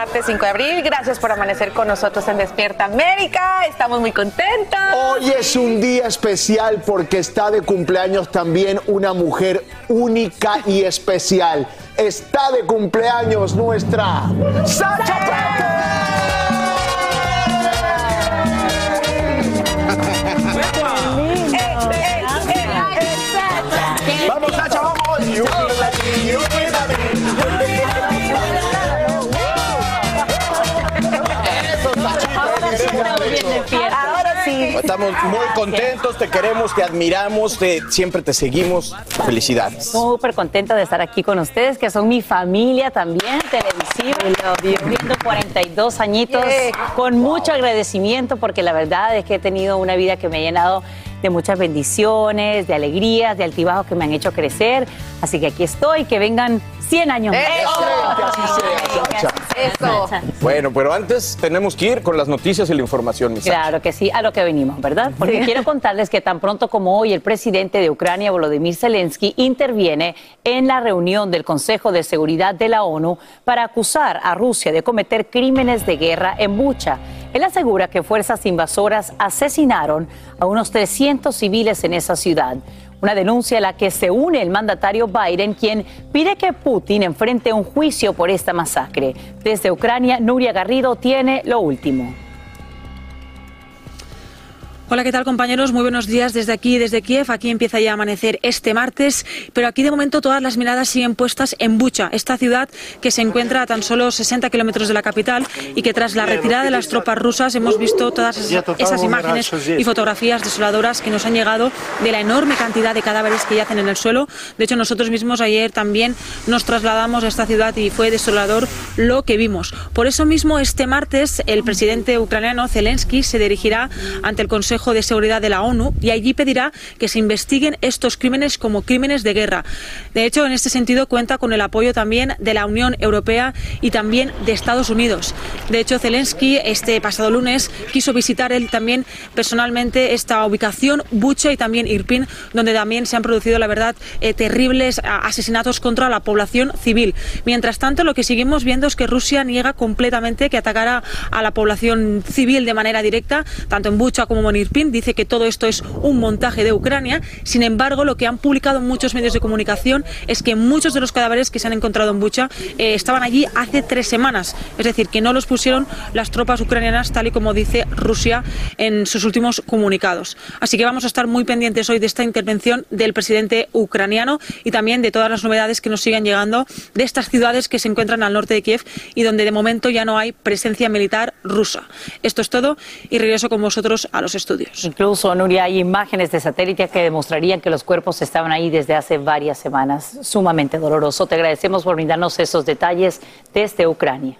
Martes 5 de abril. Gracias por amanecer con nosotros en Despierta América. Estamos muy contentos. Hoy es un día especial porque está de cumpleaños también una mujer única y especial. Está de cumpleaños nuestra Sacha Pepe. Vamos Sacha, vamos. Estamos muy contentos, te queremos, te admiramos, te- siempre te seguimos. Felicidades. Súper contenta de estar aquí con ustedes, que son mi familia también, televisiva, cumpliendo 42 añitos, Yeah. con mucho agradecimiento, porque la verdad es que he tenido una vida que me ha llenado de muchas bendiciones, de alegrías, de altibajos que me han hecho crecer. Así que aquí estoy, que vengan 100 años más. Eso. Bueno, pero antes tenemos que ir con las noticias y la información, mi Sacha. Claro que sí, a lo que venimos, ¿verdad? Porque quiero contarles que tan pronto como hoy el presidente de Ucrania, Volodymyr Zelensky, interviene en la reunión del Consejo de Seguridad de la ONU para acusar a Rusia de cometer crímenes de guerra en Bucha. Él asegura que fuerzas invasoras asesinaron a unos 300 civiles en esa ciudad. Una denuncia a la que se une el mandatario Biden, quien pide que Putin enfrente un juicio por esta masacre. Desde Ucrania, Nuria Garrido tiene lo último. Hola, ¿qué tal compañeros? Muy buenos días desde aquí, desde Kiev. Aquí empieza ya a amanecer este martes, pero aquí de momento todas las miradas siguen puestas en Bucha, esta ciudad que se encuentra a tan solo 60 kilómetros de la capital y que tras la retirada de las tropas rusas hemos visto todas esas, esas imágenes y fotografías desoladoras que nos han llegado de la enorme cantidad de cadáveres que yacen en el suelo. De hecho, nosotros mismos ayer también nos trasladamos a esta ciudad y fue desolador lo que vimos. Por eso mismo, este martes, el presidente ucraniano Zelensky se dirigirá ante el Consejo de Seguridad de la ONU y allí pedirá que se investiguen estos crímenes como crímenes de guerra. De hecho, en este sentido cuenta con el apoyo también de la Unión Europea y también de Estados Unidos. De hecho, Zelensky este pasado lunes quiso visitar él también personalmente esta ubicación, Bucha y también Irpin, donde también se han producido, la verdad, eh, terribles asesinatos contra la población civil. Mientras tanto, lo que seguimos viendo es que Rusia niega completamente que atacara a la población civil de manera directa, tanto en Bucha como en Dice que todo esto es un montaje de Ucrania. Sin embargo, lo que han publicado muchos medios de comunicación es que muchos de los cadáveres que se han encontrado en Bucha eh, estaban allí hace tres semanas. Es decir, que no los pusieron las tropas ucranianas, tal y como dice Rusia en sus últimos comunicados. Así que vamos a estar muy pendientes hoy de esta intervención del presidente ucraniano y también de todas las novedades que nos sigan llegando de estas ciudades que se encuentran al norte de Kiev y donde de momento ya no hay presencia militar rusa. Esto es todo y regreso con vosotros a los estudios. Incluso, Nuria, hay imágenes de satélite que demostrarían que los cuerpos estaban ahí desde hace varias semanas. Sumamente doloroso. Te agradecemos por brindarnos esos detalles desde Ucrania.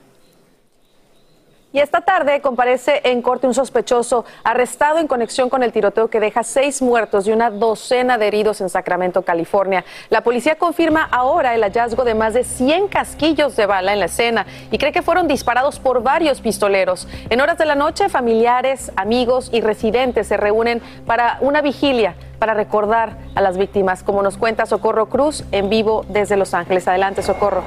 Y esta tarde comparece en corte un sospechoso arrestado en conexión con el tiroteo que deja seis muertos y una docena de heridos en Sacramento, California. La policía confirma ahora el hallazgo de más de 100 casquillos de bala en la escena y cree que fueron disparados por varios pistoleros. En horas de la noche, familiares, amigos y residentes se reúnen para una vigilia para recordar a las víctimas, como nos cuenta Socorro Cruz en vivo desde Los Ángeles. Adelante, Socorro.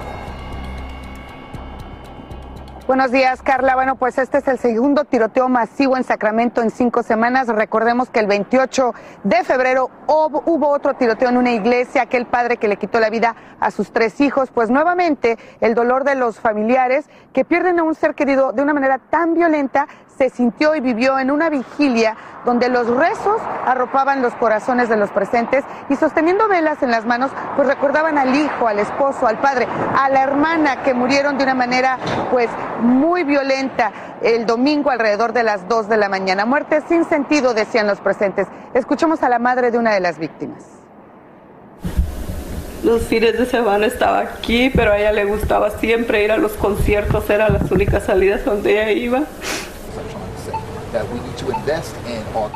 Buenos días, Carla. Bueno, pues este es el segundo tiroteo masivo en Sacramento en cinco semanas. Recordemos que el 28 de febrero hubo otro tiroteo en una iglesia, aquel padre que le quitó la vida a sus tres hijos. Pues nuevamente el dolor de los familiares que pierden a un ser querido de una manera tan violenta se sintió y vivió en una vigilia donde los rezos arropaban los corazones de los presentes y sosteniendo velas en las manos, pues recordaban al hijo, al esposo, al padre, a la hermana que murieron de una manera pues muy violenta el domingo alrededor de las 2 de la mañana. Muerte sin sentido, decían los presentes. Escuchamos a la madre de una de las víctimas. Los fines de semana estaba aquí, pero a ella le gustaba siempre ir a los conciertos, eran las únicas salidas donde ella iba. that we need to invest in our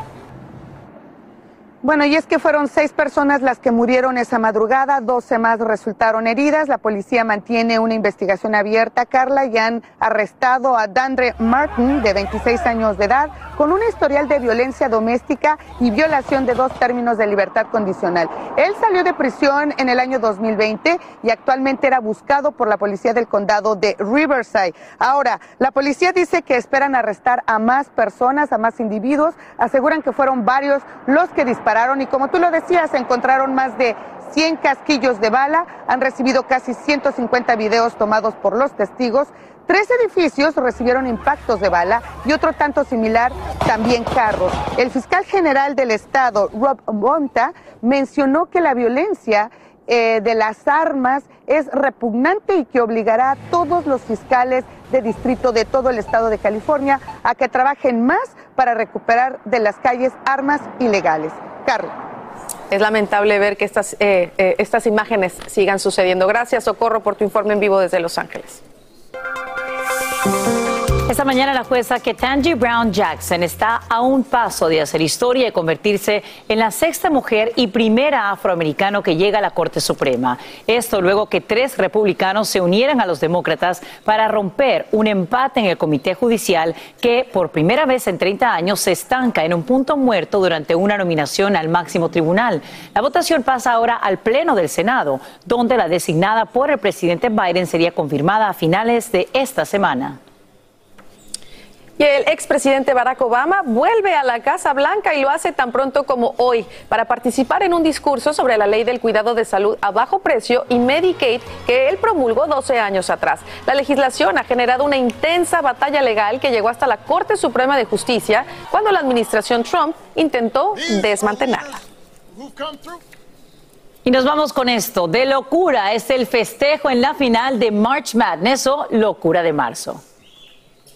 Bueno, y es que fueron seis personas las que murieron esa madrugada, 12 más resultaron heridas. La policía mantiene una investigación abierta, Carla, y han arrestado a Dandre Martin, de 26 años de edad, con un historial de violencia doméstica y violación de dos términos de libertad condicional. Él salió de prisión en el año 2020 y actualmente era buscado por la policía del condado de Riverside. Ahora, la policía dice que esperan arrestar a más personas, a más individuos. Aseguran que fueron varios los que dispararon y como tú lo decías, encontraron más de 100 casquillos de bala, han recibido casi 150 videos tomados por los testigos. Tres edificios recibieron impactos de bala y otro tanto similar también carros. El fiscal general del estado, Rob Monta, mencionó que la violencia eh, de las armas es repugnante y que obligará a todos los fiscales de distrito de todo el estado de California a que trabajen más para recuperar de las calles armas ilegales. Carla. Es lamentable ver que estas, eh, eh, estas imágenes sigan sucediendo. Gracias, Socorro, por tu informe en vivo desde Los Ángeles. Esta mañana la jueza Ketanji Brown Jackson está a un paso de hacer historia y convertirse en la sexta mujer y primera afroamericana que llega a la Corte Suprema. Esto luego que tres republicanos se unieran a los demócratas para romper un empate en el Comité Judicial que por primera vez en 30 años se estanca en un punto muerto durante una nominación al máximo tribunal. La votación pasa ahora al Pleno del Senado, donde la designada por el presidente Biden sería confirmada a finales de esta semana. Y el expresidente Barack Obama vuelve a la Casa Blanca y lo hace tan pronto como hoy para participar en un discurso sobre la ley del cuidado de salud a bajo precio y Medicaid que él promulgó 12 años atrás. La legislación ha generado una intensa batalla legal que llegó hasta la Corte Suprema de Justicia cuando la administración Trump intentó desmantelarla. Y nos vamos con esto. De locura es el festejo en la final de March Madness o locura de marzo.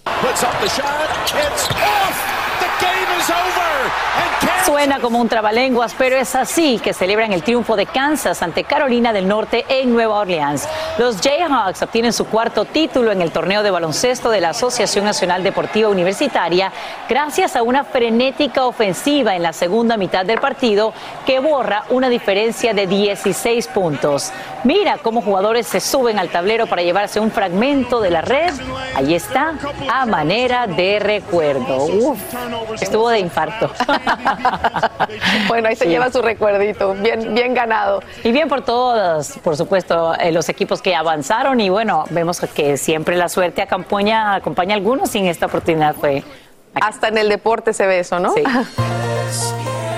Puts up the shot. It's off. The game is over. And Suena como un trabalenguas, pero es así que celebran el triunfo de Kansas ante Carolina del Norte en Nueva Orleans. Los Jayhawks obtienen su cuarto título en el torneo de baloncesto de la Asociación Nacional Deportiva Universitaria gracias a una frenética ofensiva en la segunda mitad del partido que borra una diferencia de 16 puntos. Mira cómo jugadores se suben al tablero para llevarse un fragmento de la red. Ahí está, a manera de recuerdo. Uf, estuvo de infarto. bueno, ahí se lleva su recuerdito, bien, bien ganado. Y bien por todos, por supuesto, eh, los equipos que avanzaron y bueno, vemos que siempre la suerte acompaña, acompaña a algunos y en esta oportunidad fue... Hasta en el deporte se ve eso, ¿no? Sí.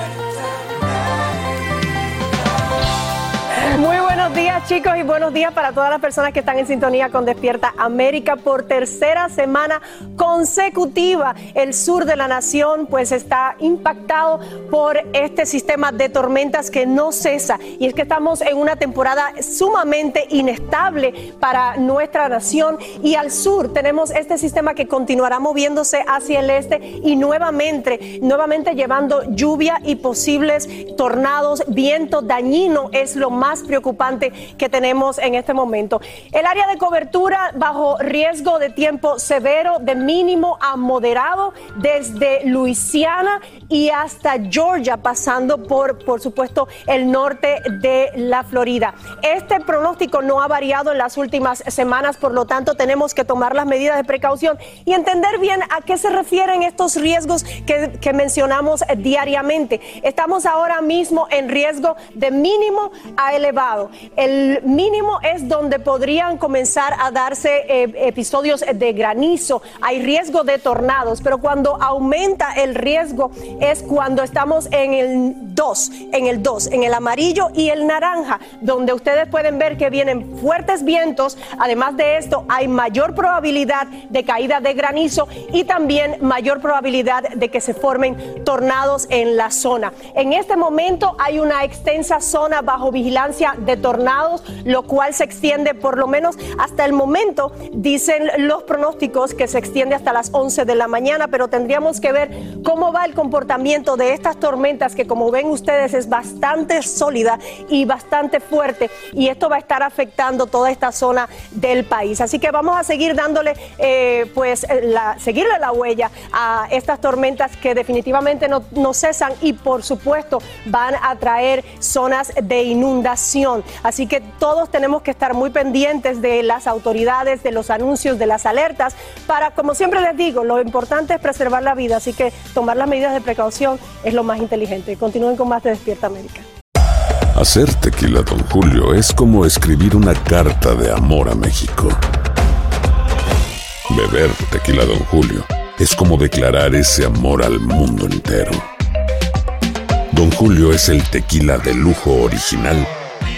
Muy buenos días chicos y buenos días para todas las personas que están en sintonía con Despierta América por tercera semana consecutiva. El sur de la nación pues está impactado por este sistema de tormentas que no cesa. Y es que estamos en una temporada sumamente inestable para nuestra nación. Y al sur tenemos este sistema que continuará moviéndose hacia el este y nuevamente, nuevamente llevando lluvia y posibles tornados, viento dañino es lo más preocupante que tenemos en este momento. El área de cobertura bajo riesgo de tiempo severo, de mínimo a moderado, desde Luisiana y hasta Georgia, pasando por, por supuesto, el norte de la Florida. Este pronóstico no ha variado en las últimas semanas, por lo tanto tenemos que tomar las medidas de precaución y entender bien a qué se refieren estos riesgos que, que mencionamos diariamente. Estamos ahora mismo en riesgo de mínimo a elevado. El mínimo es donde podrían comenzar a darse eh, episodios de granizo, hay riesgo de tornados, pero cuando aumenta el riesgo es cuando estamos en el 2, en el 2, en el amarillo y el naranja, donde ustedes pueden ver que vienen fuertes vientos, además de esto hay mayor probabilidad de caída de granizo y también mayor probabilidad de que se formen tornados en la zona. En este momento hay una extensa zona bajo vigilancia de tornados, lo cual se extiende por lo menos hasta el momento, dicen los pronósticos que se extiende hasta las 11 de la mañana, pero tendríamos que ver cómo va el comportamiento de estas tormentas que como ven ustedes es bastante sólida y bastante fuerte y esto va a estar afectando toda esta zona del país. Así que vamos a seguir dándole, eh, pues, seguirle la huella a estas tormentas que definitivamente no, no cesan y por supuesto van a traer zonas de inundación. Así que todos tenemos que estar muy pendientes de las autoridades, de los anuncios, de las alertas, para, como siempre les digo, lo importante es preservar la vida, así que tomar las medidas de precaución es lo más inteligente. Continúen con más de Despierta América. Hacer tequila, don Julio, es como escribir una carta de amor a México. Beber tequila, don Julio, es como declarar ese amor al mundo entero. Don Julio es el tequila de lujo original,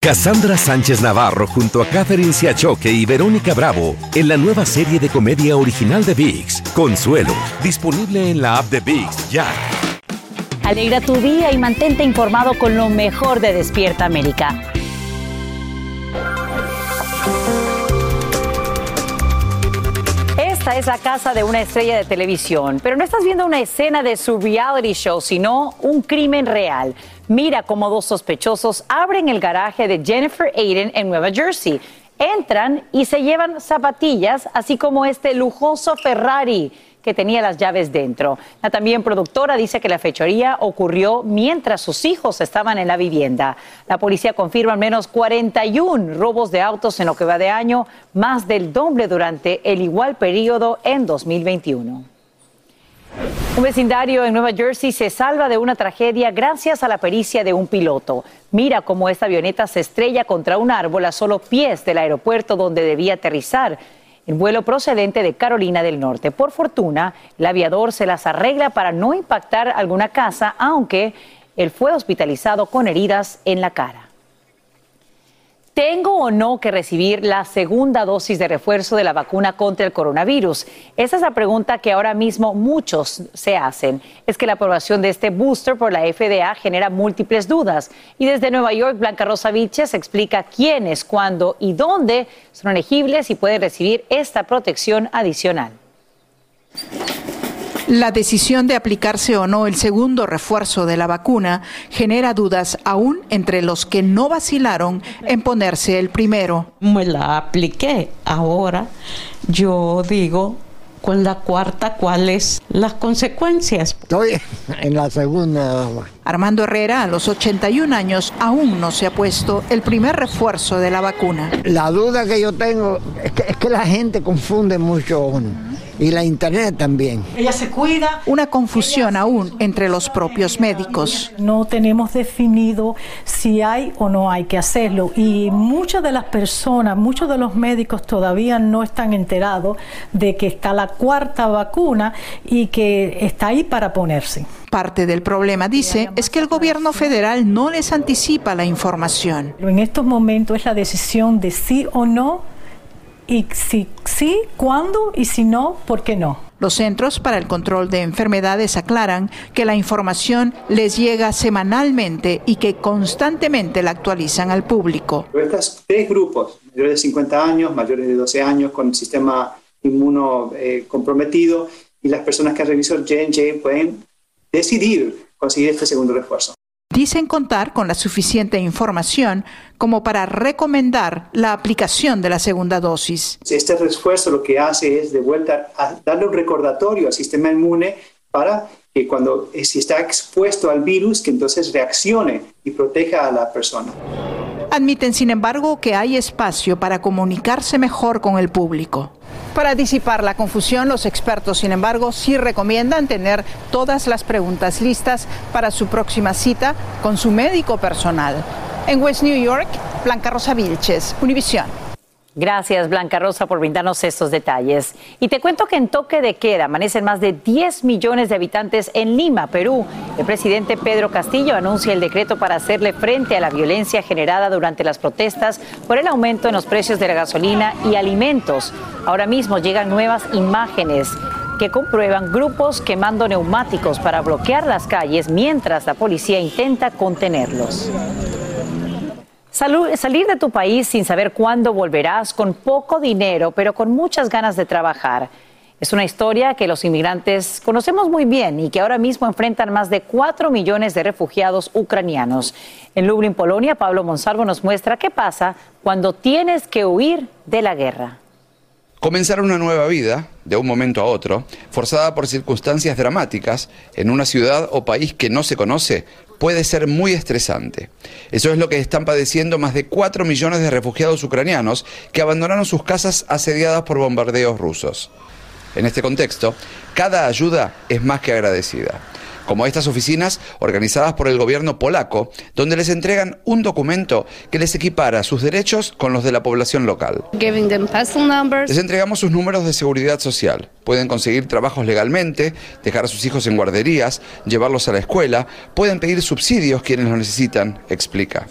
Cassandra Sánchez Navarro junto a Catherine Siachoque y Verónica Bravo en la nueva serie de comedia original de VIX, Consuelo, disponible en la app de VIX ya. Alegra tu día y mantente informado con lo mejor de Despierta América. Esta es la casa de una estrella de televisión, pero no estás viendo una escena de su reality show, sino un crimen real. Mira cómo dos sospechosos abren el garaje de Jennifer Aiden en Nueva Jersey. Entran y se llevan zapatillas, así como este lujoso Ferrari que tenía las llaves dentro. La también productora dice que la fechoría ocurrió mientras sus hijos estaban en la vivienda. La policía confirma al menos 41 robos de autos en lo que va de año, más del doble durante el igual periodo en 2021. Un vecindario en Nueva Jersey se salva de una tragedia gracias a la pericia de un piloto. Mira cómo esta avioneta se estrella contra un árbol a solo pies del aeropuerto donde debía aterrizar el vuelo procedente de Carolina del Norte. Por fortuna, el aviador se las arregla para no impactar alguna casa, aunque él fue hospitalizado con heridas en la cara. ¿Tengo o no que recibir la segunda dosis de refuerzo de la vacuna contra el coronavirus? Esa es la pregunta que ahora mismo muchos se hacen. Es que la aprobación de este booster por la FDA genera múltiples dudas. Y desde Nueva York, Blanca Rosa Vilches explica quiénes, cuándo y dónde son elegibles y pueden recibir esta protección adicional. La decisión de aplicarse o no el segundo refuerzo de la vacuna genera dudas aún entre los que no vacilaron en ponerse el primero. Me la apliqué. Ahora yo digo, con la cuarta, ¿cuáles las consecuencias? Estoy en la segunda. Armando Herrera, a los 81 años, aún no se ha puesto el primer refuerzo de la vacuna. La duda que yo tengo es que, es que la gente confunde mucho y la internet también. Ella se cuida. Una confusión aún entre los propios médicos. No tenemos definido si hay o no hay que hacerlo y muchas de las personas, muchos de los médicos todavía no están enterados de que está la cuarta vacuna y que está ahí para ponerse. Parte del problema, dice, es que el gobierno federal no les anticipa la información. En estos momentos es la decisión de sí o no y si sí, cuándo y si no, ¿por qué no? Los Centros para el Control de Enfermedades aclaran que la información les llega semanalmente y que constantemente la actualizan al público. Estos tres grupos, mayores de 50 años, mayores de 12 años, con sistema inmuno eh, comprometido, y las personas que revisó J&J pueden decidir conseguir este segundo refuerzo. Dicen contar con la suficiente información como para recomendar la aplicación de la segunda dosis. Este refuerzo lo que hace es de vuelta a darle un recordatorio al sistema inmune para que cuando eh, si está expuesto al virus, que entonces reaccione y proteja a la persona. Admiten, sin embargo, que hay espacio para comunicarse mejor con el público. Para disipar la confusión, los expertos, sin embargo, sí recomiendan tener todas las preguntas listas para su próxima cita con su médico personal. En West New York, Blanca Rosa Vilches, Univisión. Gracias, Blanca Rosa, por brindarnos estos detalles. Y te cuento que en toque de queda amanecen más de 10 millones de habitantes en Lima, Perú. El presidente Pedro Castillo anuncia el decreto para hacerle frente a la violencia generada durante las protestas por el aumento en los precios de la gasolina y alimentos. Ahora mismo llegan nuevas imágenes que comprueban grupos quemando neumáticos para bloquear las calles mientras la policía intenta contenerlos salir de tu país sin saber cuándo volverás, con poco dinero, pero con muchas ganas de trabajar. Es una historia que los inmigrantes conocemos muy bien y que ahora mismo enfrentan más de 4 millones de refugiados ucranianos. En Lublin, Polonia, Pablo Monsalvo nos muestra qué pasa cuando tienes que huir de la guerra. Comenzar una nueva vida, de un momento a otro, forzada por circunstancias dramáticas, en una ciudad o país que no se conoce, puede ser muy estresante. Eso es lo que están padeciendo más de 4 millones de refugiados ucranianos que abandonaron sus casas asediadas por bombardeos rusos. En este contexto, cada ayuda es más que agradecida como estas oficinas organizadas por el gobierno polaco, donde les entregan un documento que les equipara sus derechos con los de la población local. Les entregamos sus números de seguridad social. Pueden conseguir trabajos legalmente, dejar a sus hijos en guarderías, llevarlos a la escuela, pueden pedir subsidios quienes lo necesitan, explica.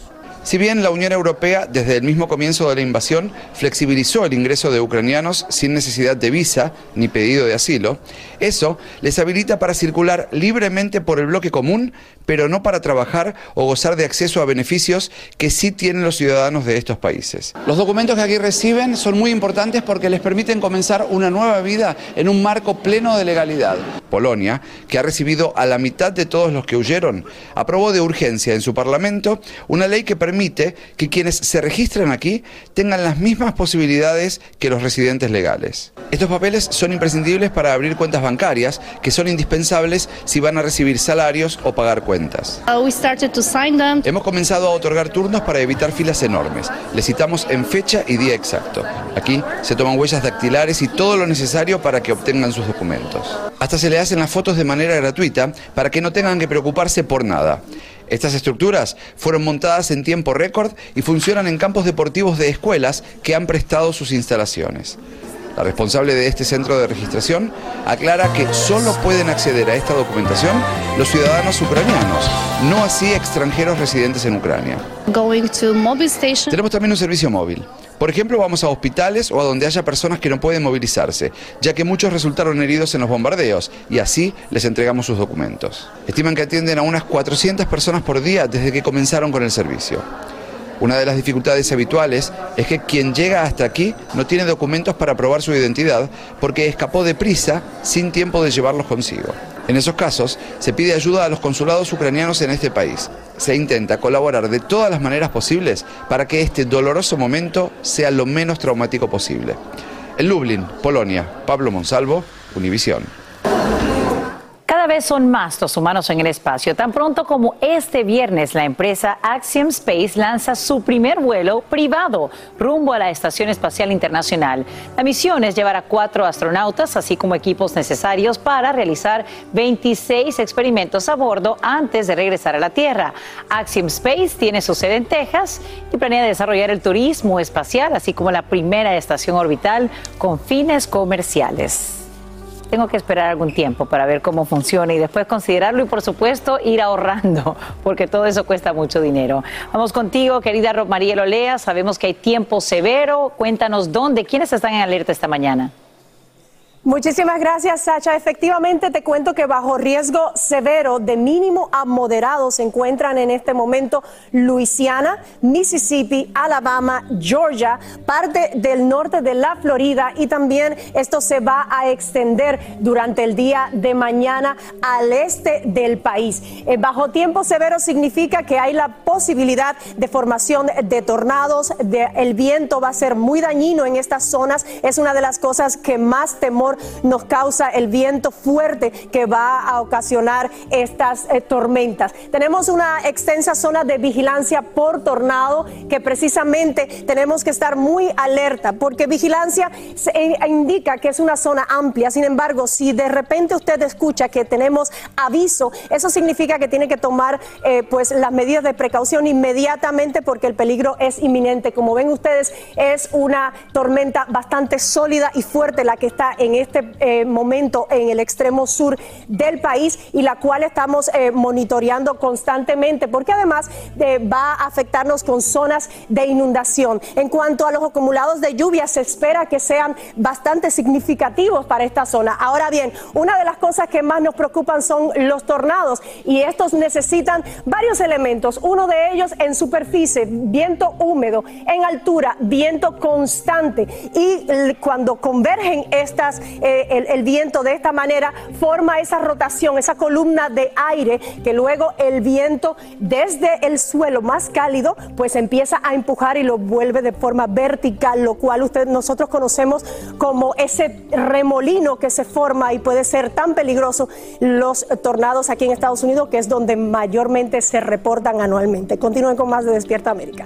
Si bien la Unión Europea desde el mismo comienzo de la invasión flexibilizó el ingreso de ucranianos sin necesidad de visa ni pedido de asilo, eso les habilita para circular libremente por el bloque común, pero no para trabajar o gozar de acceso a beneficios que sí tienen los ciudadanos de estos países. Los documentos que aquí reciben son muy importantes porque les permiten comenzar una nueva vida en un marco pleno de legalidad. Polonia, que ha recibido a la mitad de todos los que huyeron, aprobó de urgencia en su Parlamento una ley que permite permite que quienes se registran aquí tengan las mismas posibilidades que los residentes legales. Estos papeles son imprescindibles para abrir cuentas bancarias, que son indispensables si van a recibir salarios o pagar cuentas. Uh, Hemos comenzado a otorgar turnos para evitar filas enormes. Les citamos en fecha y día exacto. Aquí se toman huellas dactilares y todo lo necesario para que obtengan sus documentos. Hasta se le hacen las fotos de manera gratuita para que no tengan que preocuparse por nada. Estas estructuras fueron montadas en tiempo récord y funcionan en campos deportivos de escuelas que han prestado sus instalaciones. La responsable de este centro de registración aclara que solo pueden acceder a esta documentación los ciudadanos ucranianos, no así extranjeros residentes en Ucrania. Tenemos también un servicio móvil. Por ejemplo, vamos a hospitales o a donde haya personas que no pueden movilizarse, ya que muchos resultaron heridos en los bombardeos y así les entregamos sus documentos. Estiman que atienden a unas 400 personas por día desde que comenzaron con el servicio. Una de las dificultades habituales es que quien llega hasta aquí no tiene documentos para probar su identidad porque escapó deprisa sin tiempo de llevarlos consigo. En esos casos, se pide ayuda a los consulados ucranianos en este país. Se intenta colaborar de todas las maneras posibles para que este doloroso momento sea lo menos traumático posible. En Lublin, Polonia, Pablo Monsalvo, Univisión. Son más los humanos en el espacio. Tan pronto como este viernes, la empresa Axiom Space lanza su primer vuelo privado rumbo a la Estación Espacial Internacional. La misión es llevar a cuatro astronautas, así como equipos necesarios para realizar 26 experimentos a bordo antes de regresar a la Tierra. Axiom Space tiene su sede en Texas y planea desarrollar el turismo espacial, así como la primera estación orbital con fines comerciales. Tengo que esperar algún tiempo para ver cómo funciona y después considerarlo y por supuesto ir ahorrando, porque todo eso cuesta mucho dinero. Vamos contigo, querida María Olea, sabemos que hay tiempo severo, cuéntanos dónde, quiénes están en alerta esta mañana. Muchísimas gracias, Sacha. Efectivamente, te cuento que bajo riesgo severo de mínimo a moderado se encuentran en este momento Luisiana, Mississippi, Alabama, Georgia, parte del norte de la Florida y también esto se va a extender durante el día de mañana al este del país. Eh, bajo tiempo severo significa que hay la posibilidad de formación de tornados, el viento va a ser muy dañino en estas zonas, es una de las cosas que más temor nos causa el viento fuerte que va a ocasionar estas eh, tormentas. Tenemos una extensa zona de vigilancia por tornado que precisamente tenemos que estar muy alerta porque vigilancia eh, indica que es una zona amplia. Sin embargo, si de repente usted escucha que tenemos aviso, eso significa que tiene que tomar eh, pues las medidas de precaución inmediatamente porque el peligro es inminente. Como ven ustedes, es una tormenta bastante sólida y fuerte la que está en este eh, momento en el extremo sur del país y la cual estamos eh, monitoreando constantemente porque además eh, va a afectarnos con zonas de inundación. En cuanto a los acumulados de lluvia, se espera que sean bastante significativos para esta zona. Ahora bien, una de las cosas que más nos preocupan son los tornados y estos necesitan varios elementos. Uno de ellos en superficie, viento húmedo, en altura, viento constante y cuando convergen estas eh, el, viento de esta manera forma esa rotación, esa columna de aire que luego el viento desde el suelo más cálido pues empieza a empujar y lo vuelve de forma vertical, lo cual usted, nosotros conocemos como ese remolino que se forma y puede ser tan peligroso los tornados aquí en Estados Unidos, que es donde mayormente se reportan anualmente. Continúen con más de Despierta América.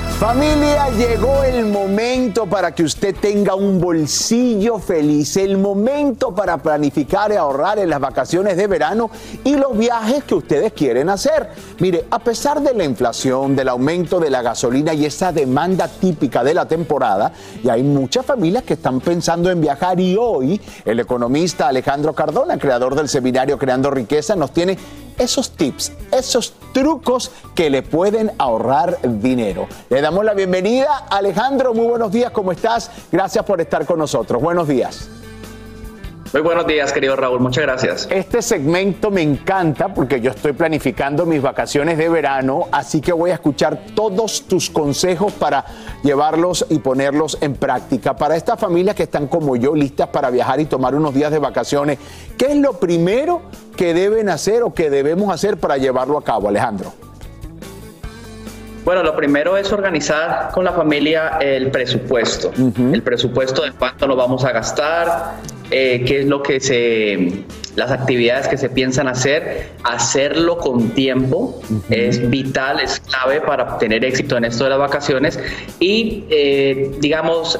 Familia, llegó el momento para que usted tenga un bolsillo feliz, el momento para planificar y ahorrar en las vacaciones de verano y los viajes que ustedes quieren hacer. Mire, a pesar de la inflación, del aumento de la gasolina y esa demanda típica de la temporada, y hay muchas familias que están pensando en viajar y hoy el economista Alejandro Cardona, creador del seminario Creando Riqueza, nos tiene esos tips, esos trucos que le pueden ahorrar dinero. Le damos la bienvenida. Alejandro, muy buenos días, ¿cómo estás? Gracias por estar con nosotros. Buenos días. Muy buenos días, querido Raúl. Muchas gracias. Este segmento me encanta porque yo estoy planificando mis vacaciones de verano, así que voy a escuchar todos tus consejos para llevarlos y ponerlos en práctica. Para estas familias que están como yo, listas para viajar y tomar unos días de vacaciones, ¿qué es lo primero que deben hacer o que debemos hacer para llevarlo a cabo, Alejandro? Bueno, lo primero es organizar con la familia el presupuesto, el presupuesto de cuánto lo vamos a gastar, eh, qué es lo que se, las actividades que se piensan hacer, hacerlo con tiempo es vital, es clave para tener éxito en esto de las vacaciones. Y, eh, digamos,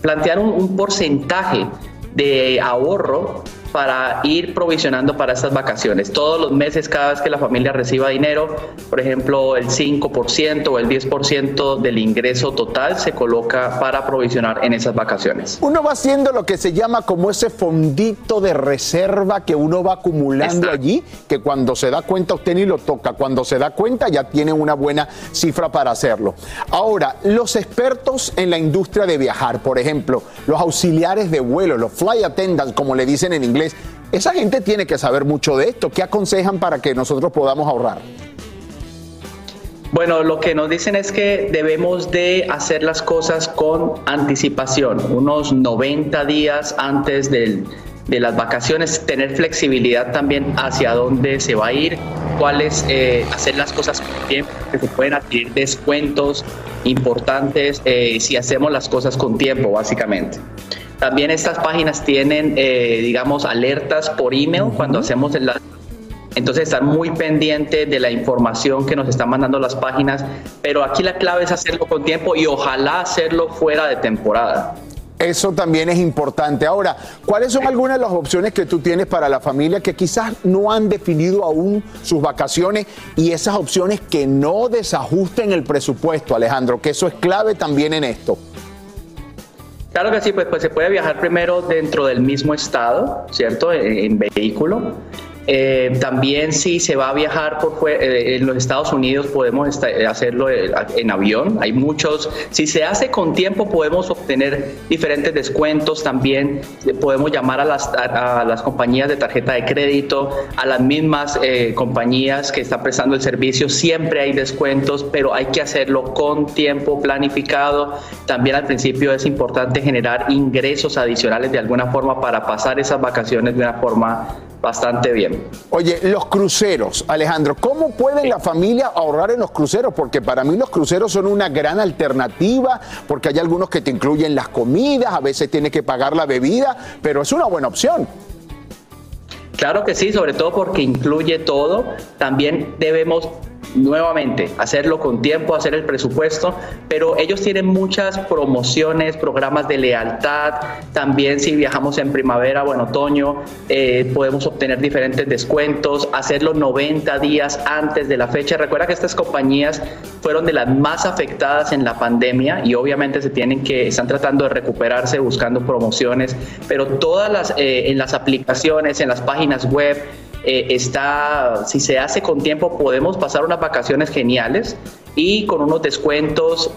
plantear un, un porcentaje de ahorro para ir provisionando para estas vacaciones. Todos los meses, cada vez que la familia reciba dinero, por ejemplo, el 5% o el 10% del ingreso total se coloca para provisionar en esas vacaciones. Uno va haciendo lo que se llama como ese fondito de reserva que uno va acumulando allí, que cuando se da cuenta usted ni lo toca, cuando se da cuenta ya tiene una buena cifra para hacerlo. Ahora, los expertos en la industria de viajar, por ejemplo, los auxiliares de vuelo, los fly attendants, como le dicen en inglés, esa gente tiene que saber mucho de esto. ¿Qué aconsejan para que nosotros podamos ahorrar? Bueno, lo que nos dicen es que debemos de hacer las cosas con anticipación, unos 90 días antes del, de las vacaciones, tener flexibilidad también hacia dónde se va a ir, cuáles, eh, hacer las cosas con tiempo, que se pueden adquirir descuentos importantes eh, si hacemos las cosas con tiempo, básicamente. También estas páginas tienen, eh, digamos, alertas por email cuando hacemos el entonces estar muy pendiente de la información que nos están mandando las páginas, pero aquí la clave es hacerlo con tiempo y ojalá hacerlo fuera de temporada. Eso también es importante. Ahora, ¿cuáles son algunas de las opciones que tú tienes para la familia que quizás no han definido aún sus vacaciones y esas opciones que no desajusten el presupuesto, Alejandro? Que eso es clave también en esto. Claro que sí, pues, pues se puede viajar primero dentro del mismo estado, ¿cierto? en vehículo. Eh, también si se va a viajar por eh, en los Estados Unidos podemos eh, hacerlo en avión. Hay muchos. Si se hace con tiempo podemos obtener diferentes descuentos. También podemos llamar a las, a, las compañías de tarjeta de crédito, a las mismas compañías que están prestando el servicio. Siempre hay descuentos, pero hay que hacerlo con tiempo planificado. También al principio es importante generar ingresos adicionales de alguna forma para pasar esas vacaciones de una forma bastante bien. Oye, los cruceros, Alejandro, ¿cómo pueden la familia ahorrar en los cruceros? Porque para mí los cruceros son una gran alternativa, porque hay algunos que te incluyen las comidas, a veces tienes que pagar la bebida, pero es una buena opción. Claro que sí, sobre todo porque incluye todo. También debemos nuevamente, hacerlo con tiempo, hacer el presupuesto, pero ellos tienen muchas promociones, programas de lealtad, también si viajamos en primavera o en otoño, eh, podemos obtener diferentes descuentos, hacerlo 90 días antes de la fecha. Recuerda que estas compañías fueron de las más afectadas en la pandemia y obviamente se tienen que, están tratando de recuperarse buscando promociones, pero todas las, eh, en las aplicaciones, en las páginas web, eh, está, si se hace con tiempo, podemos pasar unas vacaciones geniales y con unos descuentos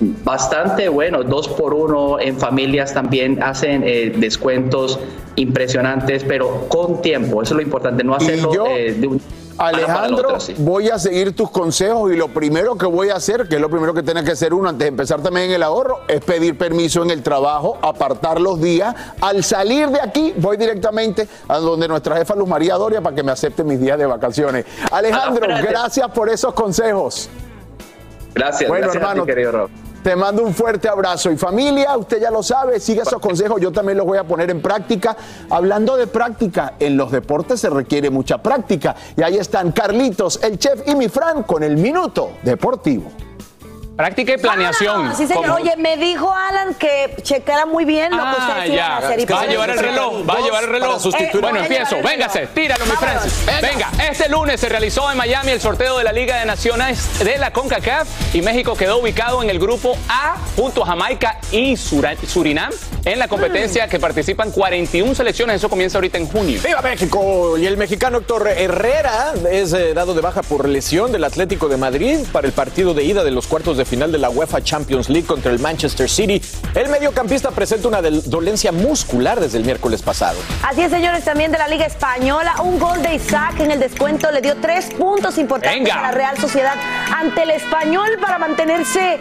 bastante buenos, dos por uno en familias también hacen eh, descuentos impresionantes, pero con tiempo, eso es lo importante, no hacerlo eh, de un Alejandro, voy a seguir tus consejos y lo primero que voy a hacer, que es lo primero que tiene que hacer uno antes de empezar también el ahorro, es pedir permiso en el trabajo, apartar los días. Al salir de aquí, voy directamente a donde nuestra jefa Luz María Doria para que me acepte mis días de vacaciones. Alejandro, gracias por esos consejos. Gracias, bueno, hermano, querido Rob. Te mando un fuerte abrazo. Y familia, usted ya lo sabe, sigue esos consejos, yo también los voy a poner en práctica. Hablando de práctica, en los deportes se requiere mucha práctica. Y ahí están Carlitos, el chef y mi Fran con el minuto deportivo. Práctica y planeación. Ah, sí, señor. Oye, me dijo Alan que checara muy bien lo que ah, ustedes hacer. va a llevar el reloj, va a llevar el reloj. bueno, empiezo. Véngase, tíralo, mi Francis. Venga. este lunes se realizó en Miami el sorteo de la Liga de Naciones de la CONCACAF y México quedó ubicado en el grupo A junto a Jamaica y Surinam en la competencia que participan 41 selecciones. Eso comienza ahorita en junio. ¡Viva México! Y el mexicano Héctor Herrera es eh, dado de baja por lesión del Atlético de Madrid para el partido de ida de los cuartos de final de la UEFA Champions League contra el Manchester City. El mediocampista presenta una dolencia muscular desde el miércoles pasado. Así es, señores, también de la Liga Española. Un gol de Isaac en el descuento le dio tres puntos importantes a la Real Sociedad ante el Español para mantenerse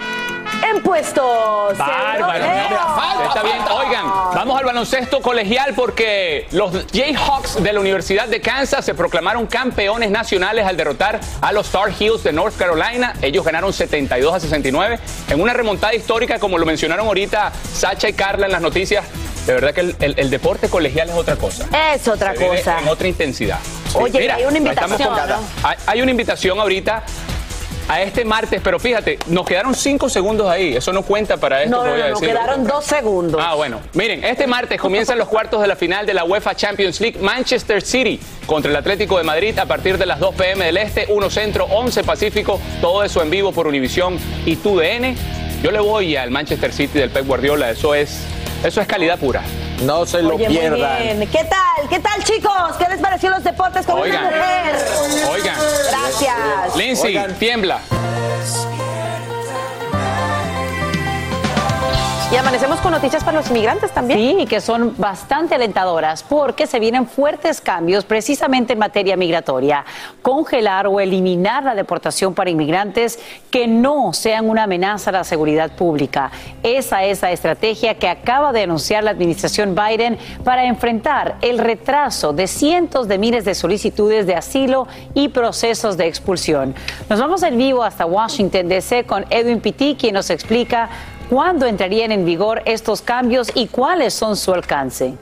en puestos. Está bien. Oigan, vamos al baloncesto colegial porque los Jayhawks de la Universidad de Kansas se proclamaron campeones nacionales al derrotar a los Star Heels de North Carolina. Ellos ganaron 72 a 69 en una remontada histórica, como lo mencionaron ahorita Sacha y Carla en las noticias. De verdad que el, deporte colegial es otra cosa. Es otra cosa. En otra intensidad. Oye, hay una invitación. hay una invitación ahorita a este martes, pero fíjate, nos quedaron cinco segundos ahí. Eso no cuenta para esto. No, que voy a no, nos quedaron dos segundos. Ah, bueno. Miren, este martes comienzan los cuartos de la final de la UEFA Champions League Manchester City contra el Atlético de Madrid a partir de las 2 pm del Este, 1 Centro, 11 Pacífico. Todo eso en vivo por Univisión y TUDN. Yo le voy al Manchester City del Pep Guardiola. Eso es, eso es calidad pura. No se lo Oye, muy pierdan. bien. ¿Qué tal? ¿Qué tal, chicos? ¿Qué les pareció los deportes con Oigan. una mujer? Oigan. Gracias. Lindsay, tiembla. Y amanecemos con noticias para los inmigrantes también. Sí, que son bastante alentadoras porque se vienen fuertes cambios precisamente en materia migratoria. Congelar o eliminar la deportación para inmigrantes que no sean una amenaza a la seguridad pública. Esa es la estrategia que acaba de anunciar la administración Biden para enfrentar el retraso de cientos de miles de solicitudes de asilo y procesos de expulsión. Nos vamos en vivo hasta Washington, D.C. con Edwin Pitti, quien nos explica cuándo entrarían en vigor estos cambios y cuáles son su alcance.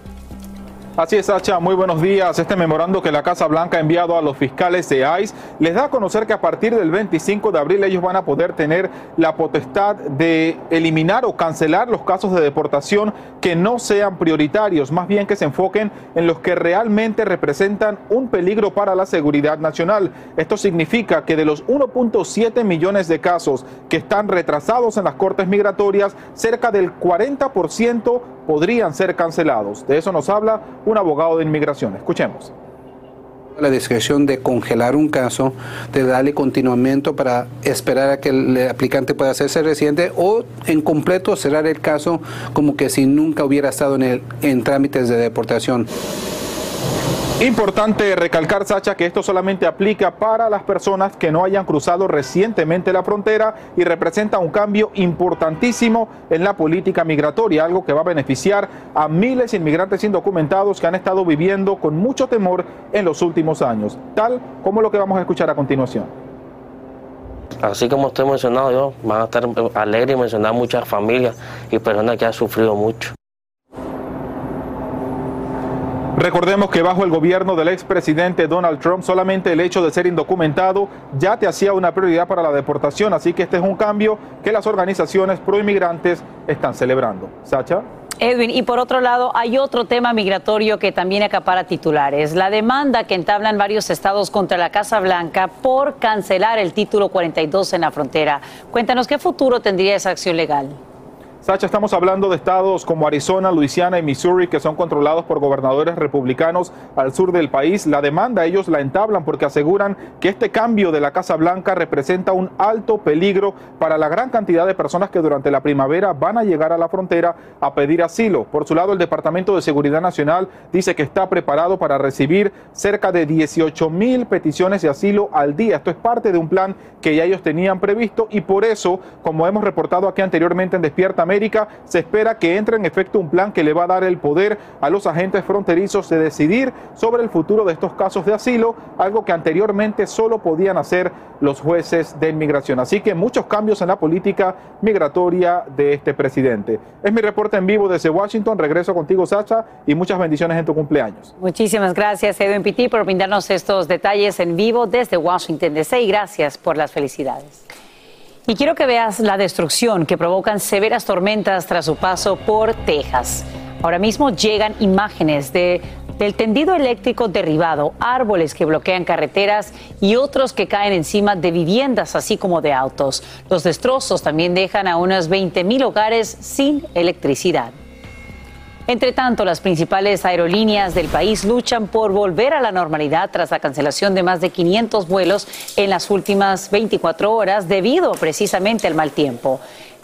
Así es, Sacha. Muy buenos días. Este memorando que la Casa Blanca ha enviado a los fiscales de ICE les da a conocer que a partir del 25 de abril ellos van a poder tener la potestad de eliminar o cancelar los casos de deportación que no sean prioritarios, más bien que se enfoquen en los que realmente representan un peligro para la seguridad nacional. Esto significa que de los 1.7 millones de casos que están retrasados en las cortes migratorias, cerca del 40% podrían ser cancelados. De eso nos habla un abogado de inmigración. Escuchemos. la discreción de congelar un caso, de darle continuamiento para esperar a que el aplicante pueda hacerse residente o en completo cerrar el caso como que si nunca hubiera estado en, el, en trámites de deportación. Importante recalcar, Sacha, que esto solamente aplica para las personas que no hayan cruzado recientemente la frontera y representa un cambio importantísimo en la política migratoria, algo que va a beneficiar a miles de inmigrantes indocumentados que han estado viviendo con mucho temor en los últimos años, tal como lo que vamos a escuchar a continuación. Así como estoy mencionado yo, van a estar alegres y mencionar muchas familias y personas que han sufrido mucho. Recordemos que bajo el gobierno del expresidente Donald Trump solamente el hecho de ser indocumentado ya te hacía una prioridad para la deportación, así que este es un cambio que las organizaciones proinmigrantes están celebrando. Sacha. Edwin, y por otro lado, hay otro tema migratorio que también acapara titulares, la demanda que entablan varios estados contra la Casa Blanca por cancelar el título 42 en la frontera. Cuéntanos qué futuro tendría esa acción legal. Sacha, estamos hablando de estados como Arizona, Luisiana y Missouri que son controlados por gobernadores republicanos al sur del país. La demanda ellos la entablan porque aseguran que este cambio de la Casa Blanca representa un alto peligro para la gran cantidad de personas que durante la primavera van a llegar a la frontera a pedir asilo. Por su lado, el Departamento de Seguridad Nacional dice que está preparado para recibir cerca de 18 mil peticiones de asilo al día. Esto es parte de un plan que ya ellos tenían previsto y por eso, como hemos reportado aquí anteriormente en Despierta América, se espera que entre en efecto un plan que le va a dar el poder a los agentes fronterizos de decidir sobre el futuro de estos casos de asilo, algo que anteriormente solo podían hacer los jueces de inmigración. Así que muchos cambios en la política migratoria de este presidente. Es mi reporte en vivo desde Washington. Regreso contigo, Sacha, y muchas bendiciones en tu cumpleaños. Muchísimas gracias, Edwin Pitti, por brindarnos estos detalles en vivo desde Washington DC y gracias por las felicidades. Y quiero que veas la destrucción que provocan severas tormentas tras su paso por Texas. Ahora mismo llegan imágenes de, del tendido eléctrico derribado, árboles que bloquean carreteras y otros que caen encima de viviendas, así como de autos. Los destrozos también dejan a unos 20 mil hogares sin electricidad. Entre tanto, las principales aerolíneas del país luchan por volver a la normalidad tras la cancelación de más de 500 vuelos en las últimas 24 horas debido precisamente al mal tiempo.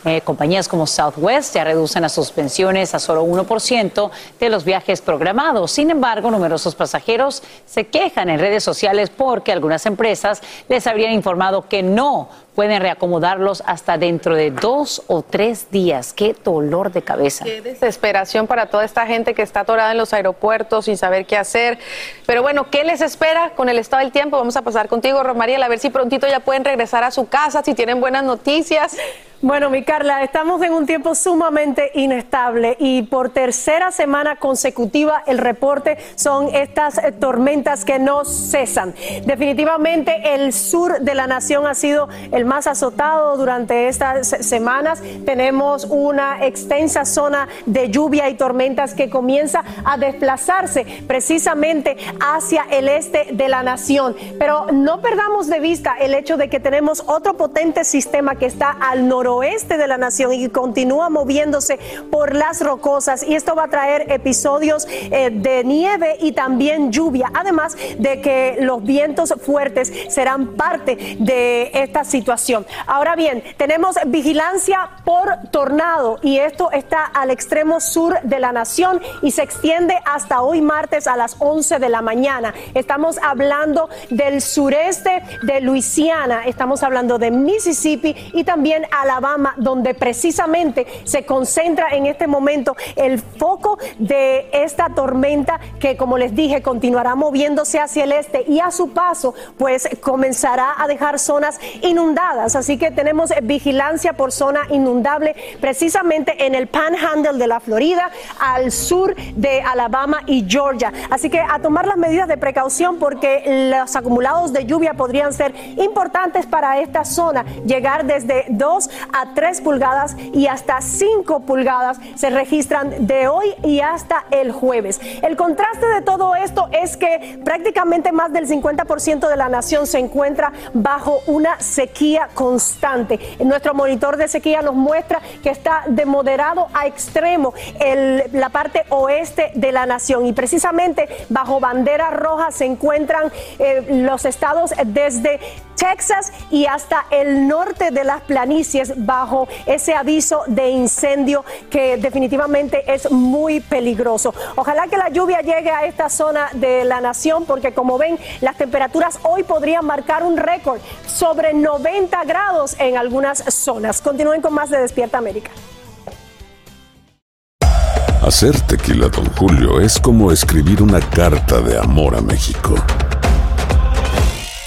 Eh, compañías como Southwest ya reducen las suspensiones a solo 1% de los viajes programados. Sin embargo, numerosos pasajeros se quejan en redes sociales porque algunas empresas les habrían informado que no pueden reacomodarlos hasta dentro de dos o tres días. Qué dolor de cabeza. Qué desesperación para toda esta gente que está atorada en los aeropuertos sin saber qué hacer. Pero bueno, ¿qué les espera con el estado del tiempo? Vamos a pasar contigo, Romariel, a ver si prontito ya pueden regresar a su casa, si tienen buenas noticias. Bueno, mi Carla, estamos en un tiempo sumamente inestable y por tercera semana consecutiva el reporte son estas eh, tormentas que no cesan. Definitivamente el sur de la nación ha sido el más azotado durante estas semanas. Tenemos una extensa zona de lluvia y tormentas que comienza a desplazarse precisamente hacia el este de la nación. Pero no perdamos de vista el hecho de que tenemos otro potente sistema que está al norte oeste de la nación y continúa moviéndose por las rocosas y esto va a traer episodios eh, de nieve y también lluvia, además de que los vientos fuertes serán parte de esta situación. Ahora bien, tenemos vigilancia por tornado y esto está al extremo sur de la nación y se extiende hasta hoy martes a las 11 de la mañana. Estamos hablando del sureste de Luisiana, estamos hablando de Mississippi y también a la donde precisamente se concentra en este momento el foco de esta tormenta que, como les dije, continuará moviéndose hacia el este y a su paso, pues comenzará a dejar zonas inundadas. Así que tenemos vigilancia por zona inundable precisamente en el panhandle de la Florida, al sur de Alabama y Georgia. Así que a tomar las medidas de precaución porque los acumulados de lluvia podrían ser importantes para esta zona, llegar desde 2 a 3 pulgadas y hasta 5 pulgadas se registran de hoy y hasta el jueves. El contraste de todo esto es que prácticamente más del 50% de la nación se encuentra bajo una sequía constante. Nuestro monitor de sequía nos muestra que está de moderado a extremo la parte oeste de la nación y precisamente bajo bandera roja se encuentran eh, los estados desde Texas y hasta el norte de las planicies bajo ese aviso de incendio que definitivamente es muy peligroso. Ojalá que la lluvia llegue a esta zona de la nación porque como ven las temperaturas hoy podrían marcar un récord sobre 90 grados en algunas zonas. Continúen con más de Despierta América. Hacer tequila, don Julio, es como escribir una carta de amor a México.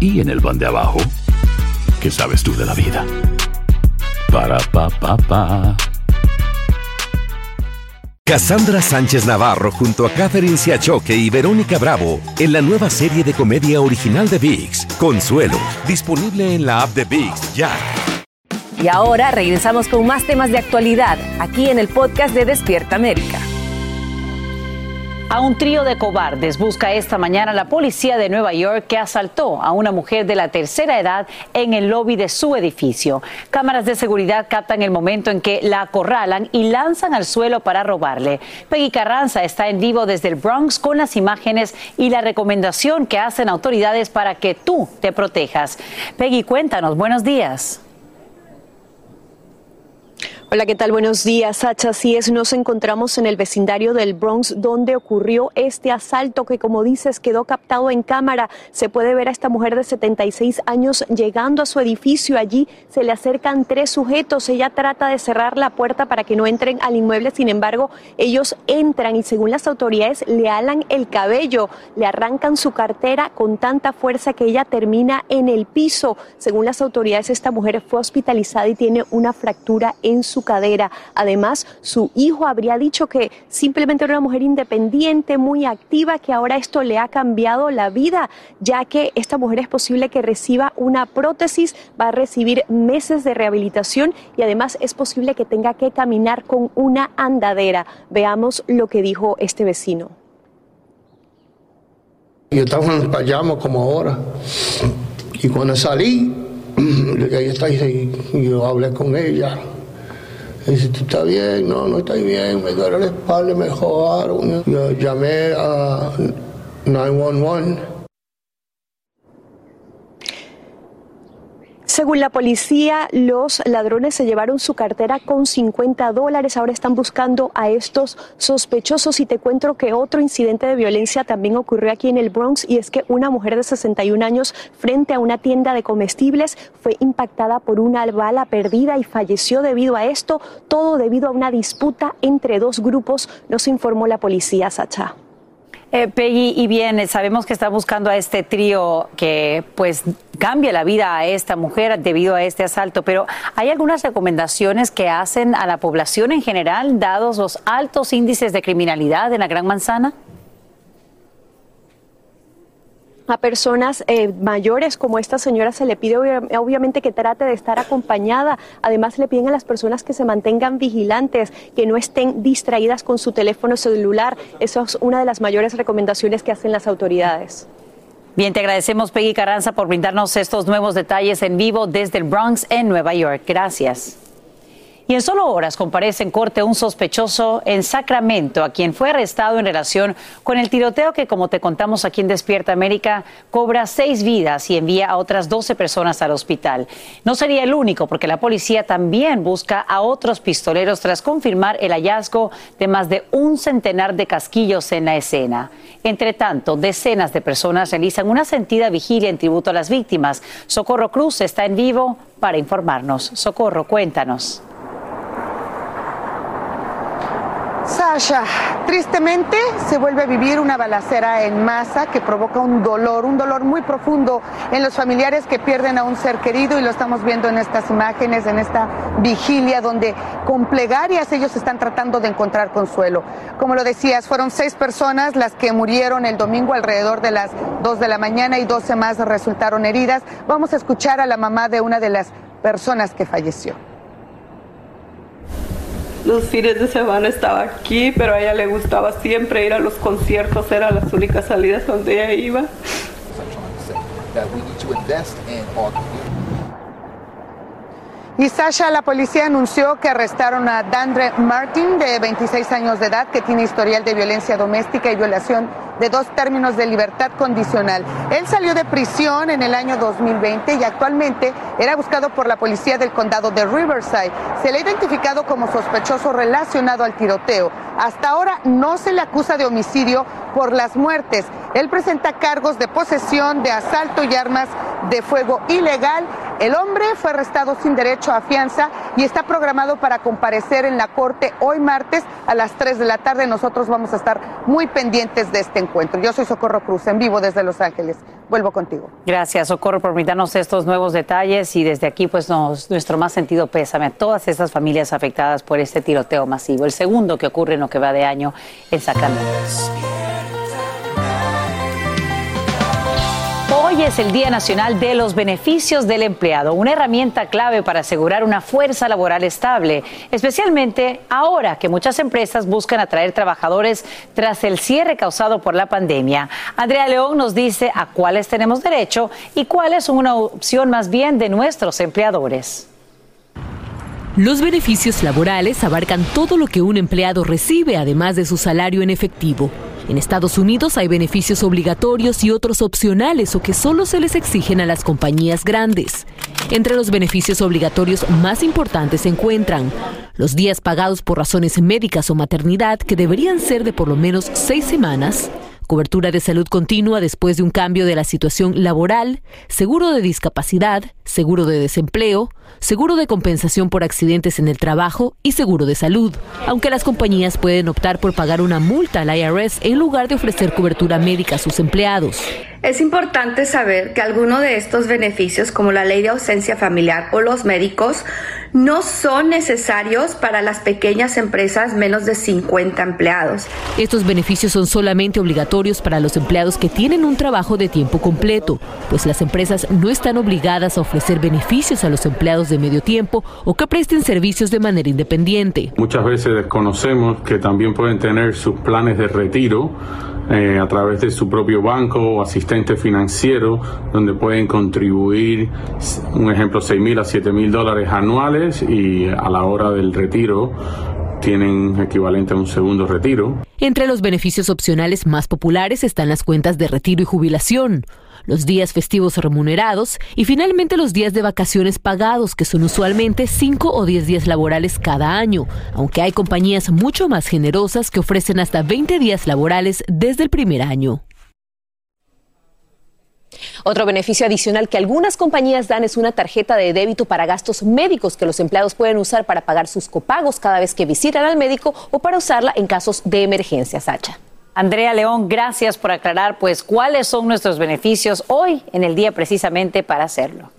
y en el pan de abajo, ¿qué sabes tú de la vida? Para, pa, pa, pa. Cassandra Sánchez Navarro junto a Catherine Siachoque y Verónica Bravo en la nueva serie de comedia original de VIX, Consuelo, disponible en la app de VIX ya. Y ahora regresamos con más temas de actualidad aquí en el podcast de Despierta América. A un trío de cobardes busca esta mañana la policía de Nueva York que asaltó a una mujer de la tercera edad en el lobby de su edificio. Cámaras de seguridad captan el momento en que la acorralan y lanzan al suelo para robarle. Peggy Carranza está en vivo desde el Bronx con las imágenes y la recomendación que hacen autoridades para que tú te protejas. Peggy, cuéntanos, buenos días. Hola, ¿qué tal? Buenos días, Sacha. Así es, nos encontramos en el vecindario del Bronx donde ocurrió este asalto que, como dices, quedó captado en cámara. Se puede ver a esta mujer de 76 años llegando a su edificio. Allí se le acercan tres sujetos. Ella trata de cerrar la puerta para que no entren al inmueble. Sin embargo, ellos entran y, según las autoridades, le alan el cabello, le arrancan su cartera con tanta fuerza que ella termina en el piso. Según las autoridades, esta mujer fue hospitalizada y tiene una fractura en su cadera. Además, su hijo habría dicho que simplemente era una mujer independiente, muy activa, que ahora esto le ha cambiado la vida, ya que esta mujer es posible que reciba una prótesis, va a recibir meses de rehabilitación y además es posible que tenga que caminar con una andadera. Veamos lo que dijo este vecino. Yo estaba en payamo como ahora. Y cuando salí, ella está ahí, y yo hablé con ella. Y dice, ¿tú estás bien? No, no estoy bien, me duele la espalda, me jodaron. Yo llamé a 911 Según la policía, los ladrones se llevaron su cartera con 50 dólares. Ahora están buscando a estos sospechosos. Y te cuento que otro incidente de violencia también ocurrió aquí en el Bronx y es que una mujer de 61 años frente a una tienda de comestibles fue impactada por una bala perdida y falleció debido a esto. Todo debido a una disputa entre dos grupos, nos informó la policía, Sacha. Eh, Peggy, y bien, sabemos que está buscando a este trío que pues cambia la vida a esta mujer debido a este asalto, pero ¿hay algunas recomendaciones que hacen a la población en general, dados los altos índices de criminalidad en la Gran Manzana? A personas eh, mayores como esta señora se le pide obviamente que trate de estar acompañada. Además le piden a las personas que se mantengan vigilantes, que no estén distraídas con su teléfono celular. Eso es una de las mayores recomendaciones que hacen las autoridades. Bien, te agradecemos Peggy Carranza por brindarnos estos nuevos detalles en vivo desde el Bronx en Nueva York. Gracias. Y en solo horas comparece en corte un sospechoso en Sacramento, a quien fue arrestado en relación con el tiroteo que, como te contamos aquí en Despierta América, cobra seis vidas y envía a otras 12 personas al hospital. No sería el único, porque la policía también busca a otros pistoleros tras confirmar el hallazgo de más de un centenar de casquillos en la escena. Entre tanto, decenas de personas realizan una sentida vigilia en tributo a las víctimas. Socorro Cruz está en vivo para informarnos. Socorro, cuéntanos. Sasha, tristemente se vuelve a vivir una balacera en masa que provoca un dolor, un dolor muy profundo en los familiares que pierden a un ser querido y lo estamos viendo en estas imágenes, en esta vigilia donde con plegarias ellos están tratando de encontrar consuelo. Como lo decías, fueron seis personas las que murieron el domingo alrededor de las dos de la mañana y doce más resultaron heridas. Vamos a escuchar a la mamá de una de las personas que falleció los fines de semana estaba aquí, pero a ella le gustaba siempre ir a los conciertos, eran las únicas salidas donde ella iba. Y Sasha, la policía anunció que arrestaron a Dandre Martin, de 26 años de edad, que tiene historial de violencia doméstica y violación de dos términos de libertad condicional. Él salió de prisión en el año 2020 y actualmente era buscado por la policía del condado de Riverside. Se le ha identificado como sospechoso relacionado al tiroteo. Hasta ahora no se le acusa de homicidio por las muertes. Él presenta cargos de posesión, de asalto y armas de fuego ilegal el hombre fue arrestado sin derecho a fianza y está programado para comparecer en la corte hoy martes a las 3 de la tarde. Nosotros vamos a estar muy pendientes de este encuentro. Yo soy Socorro Cruz, en vivo desde Los Ángeles. Vuelvo contigo. Gracias, Socorro, por brindarnos estos nuevos detalles y desde aquí, pues, nuestro más sentido pésame a todas estas familias afectadas por este tiroteo masivo, el segundo que ocurre en lo que va de año en Sacramento. Hoy es el Día Nacional de los Beneficios del Empleado, una herramienta clave para asegurar una fuerza laboral estable, especialmente ahora que muchas empresas buscan atraer trabajadores tras el cierre causado por la pandemia. Andrea León nos dice a cuáles tenemos derecho y cuáles son una opción más bien de nuestros empleadores. Los beneficios laborales abarcan todo lo que un empleado recibe, además de su salario en efectivo. En Estados Unidos hay beneficios obligatorios y otros opcionales o que solo se les exigen a las compañías grandes. Entre los beneficios obligatorios más importantes se encuentran los días pagados por razones médicas o maternidad, que deberían ser de por lo menos seis semanas, cobertura de salud continua después de un cambio de la situación laboral, seguro de discapacidad, seguro de desempleo, seguro de compensación por accidentes en el trabajo y seguro de salud, aunque las compañías pueden optar por pagar una multa al IRS en lugar de ofrecer cobertura médica a sus empleados. Es importante saber que algunos de estos beneficios, como la ley de ausencia familiar o los médicos, no son necesarios para las pequeñas empresas menos de 50 empleados. Estos beneficios son solamente obligatorios para los empleados que tienen un trabajo de tiempo completo, pues las empresas no están obligadas a ofrecer beneficios a los empleados de medio tiempo o que presten servicios de manera independiente. Muchas veces desconocemos que también pueden tener sus planes de retiro eh, a través de su propio banco o asistente financiero, donde pueden contribuir, un ejemplo, 6 mil a 7 mil dólares anuales y a la hora del retiro tienen equivalente a un segundo retiro. Entre los beneficios opcionales más populares están las cuentas de retiro y jubilación. Los días festivos remunerados y finalmente los días de vacaciones pagados, que son usualmente 5 o 10 días laborales cada año, aunque hay compañías mucho más generosas que ofrecen hasta 20 días laborales desde el primer año. Otro beneficio adicional que algunas compañías dan es una tarjeta de débito para gastos médicos que los empleados pueden usar para pagar sus copagos cada vez que visitan al médico o para usarla en casos de emergencia, Sacha. Andrea León, gracias por aclarar pues cuáles son nuestros beneficios hoy en el día precisamente para hacerlo.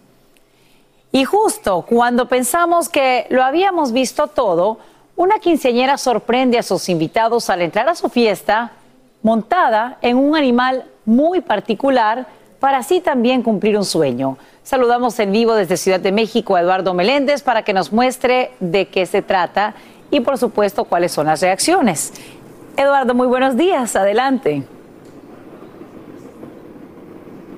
Y justo cuando pensamos que lo habíamos visto todo, una quinceañera sorprende a sus invitados al entrar a su fiesta montada en un animal muy particular para así también cumplir un sueño. Saludamos en vivo desde Ciudad de México a Eduardo Meléndez para que nos muestre de qué se trata y por supuesto cuáles son las reacciones. Eduardo, muy buenos días, adelante.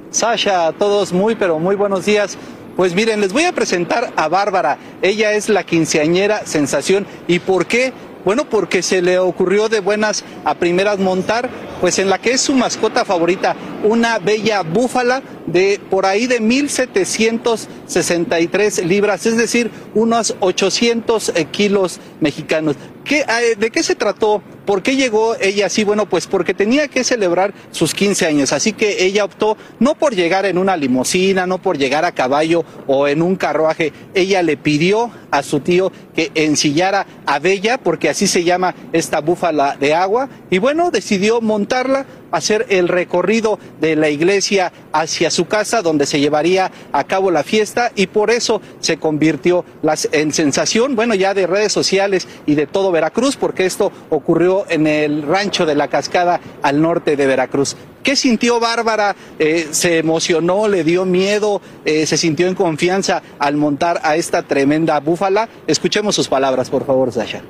Sasha, a todos muy pero muy buenos días. Pues miren, les voy a presentar a Bárbara. Ella es la quinceañera sensación. ¿Y por qué? Bueno, porque se le ocurrió de buenas a primeras montar, pues en la que es su mascota favorita, una bella búfala de por ahí de 1763 libras, es decir, unos 800 eh, kilos mexicanos. ¿Qué, eh, ¿De qué se trató? ¿Por qué llegó ella así? Bueno, pues porque tenía que celebrar sus 15 años, así que ella optó no por llegar en una limusina, no por llegar a caballo o en un carruaje, ella le pidió a su tío que ensillara a Bella, porque así se llama esta búfala de agua, y bueno, decidió montarla, hacer el recorrido de la iglesia hacia su casa donde se llevaría a cabo la fiesta y por eso se convirtió en sensación, bueno, ya de redes sociales y de todo Veracruz, porque esto ocurrió en el rancho de la cascada al norte de Veracruz. ¿Qué sintió Bárbara? Eh, ¿Se emocionó? ¿Le dio miedo? Eh, ¿Se sintió en confianza al montar a esta tremenda búfala? Escuchemos sus palabras, por favor, Sasha.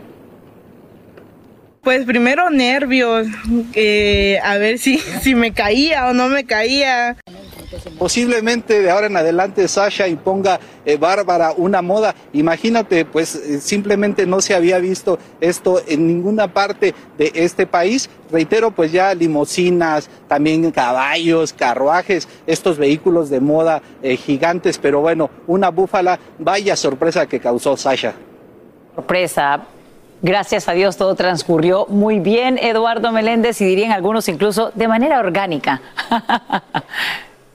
Pues primero nervios, eh, a ver si, si me caía o no me caía. Posiblemente de ahora en adelante Sasha imponga eh, Bárbara una moda. Imagínate, pues eh, simplemente no se había visto esto en ninguna parte de este país. Reitero, pues ya limosinas, también caballos, carruajes, estos vehículos de moda gigantes, pero bueno, una búfala, vaya sorpresa que causó Sasha. Sorpresa. Gracias a Dios todo transcurrió muy bien, Eduardo Meléndez, y dirían algunos incluso de manera orgánica.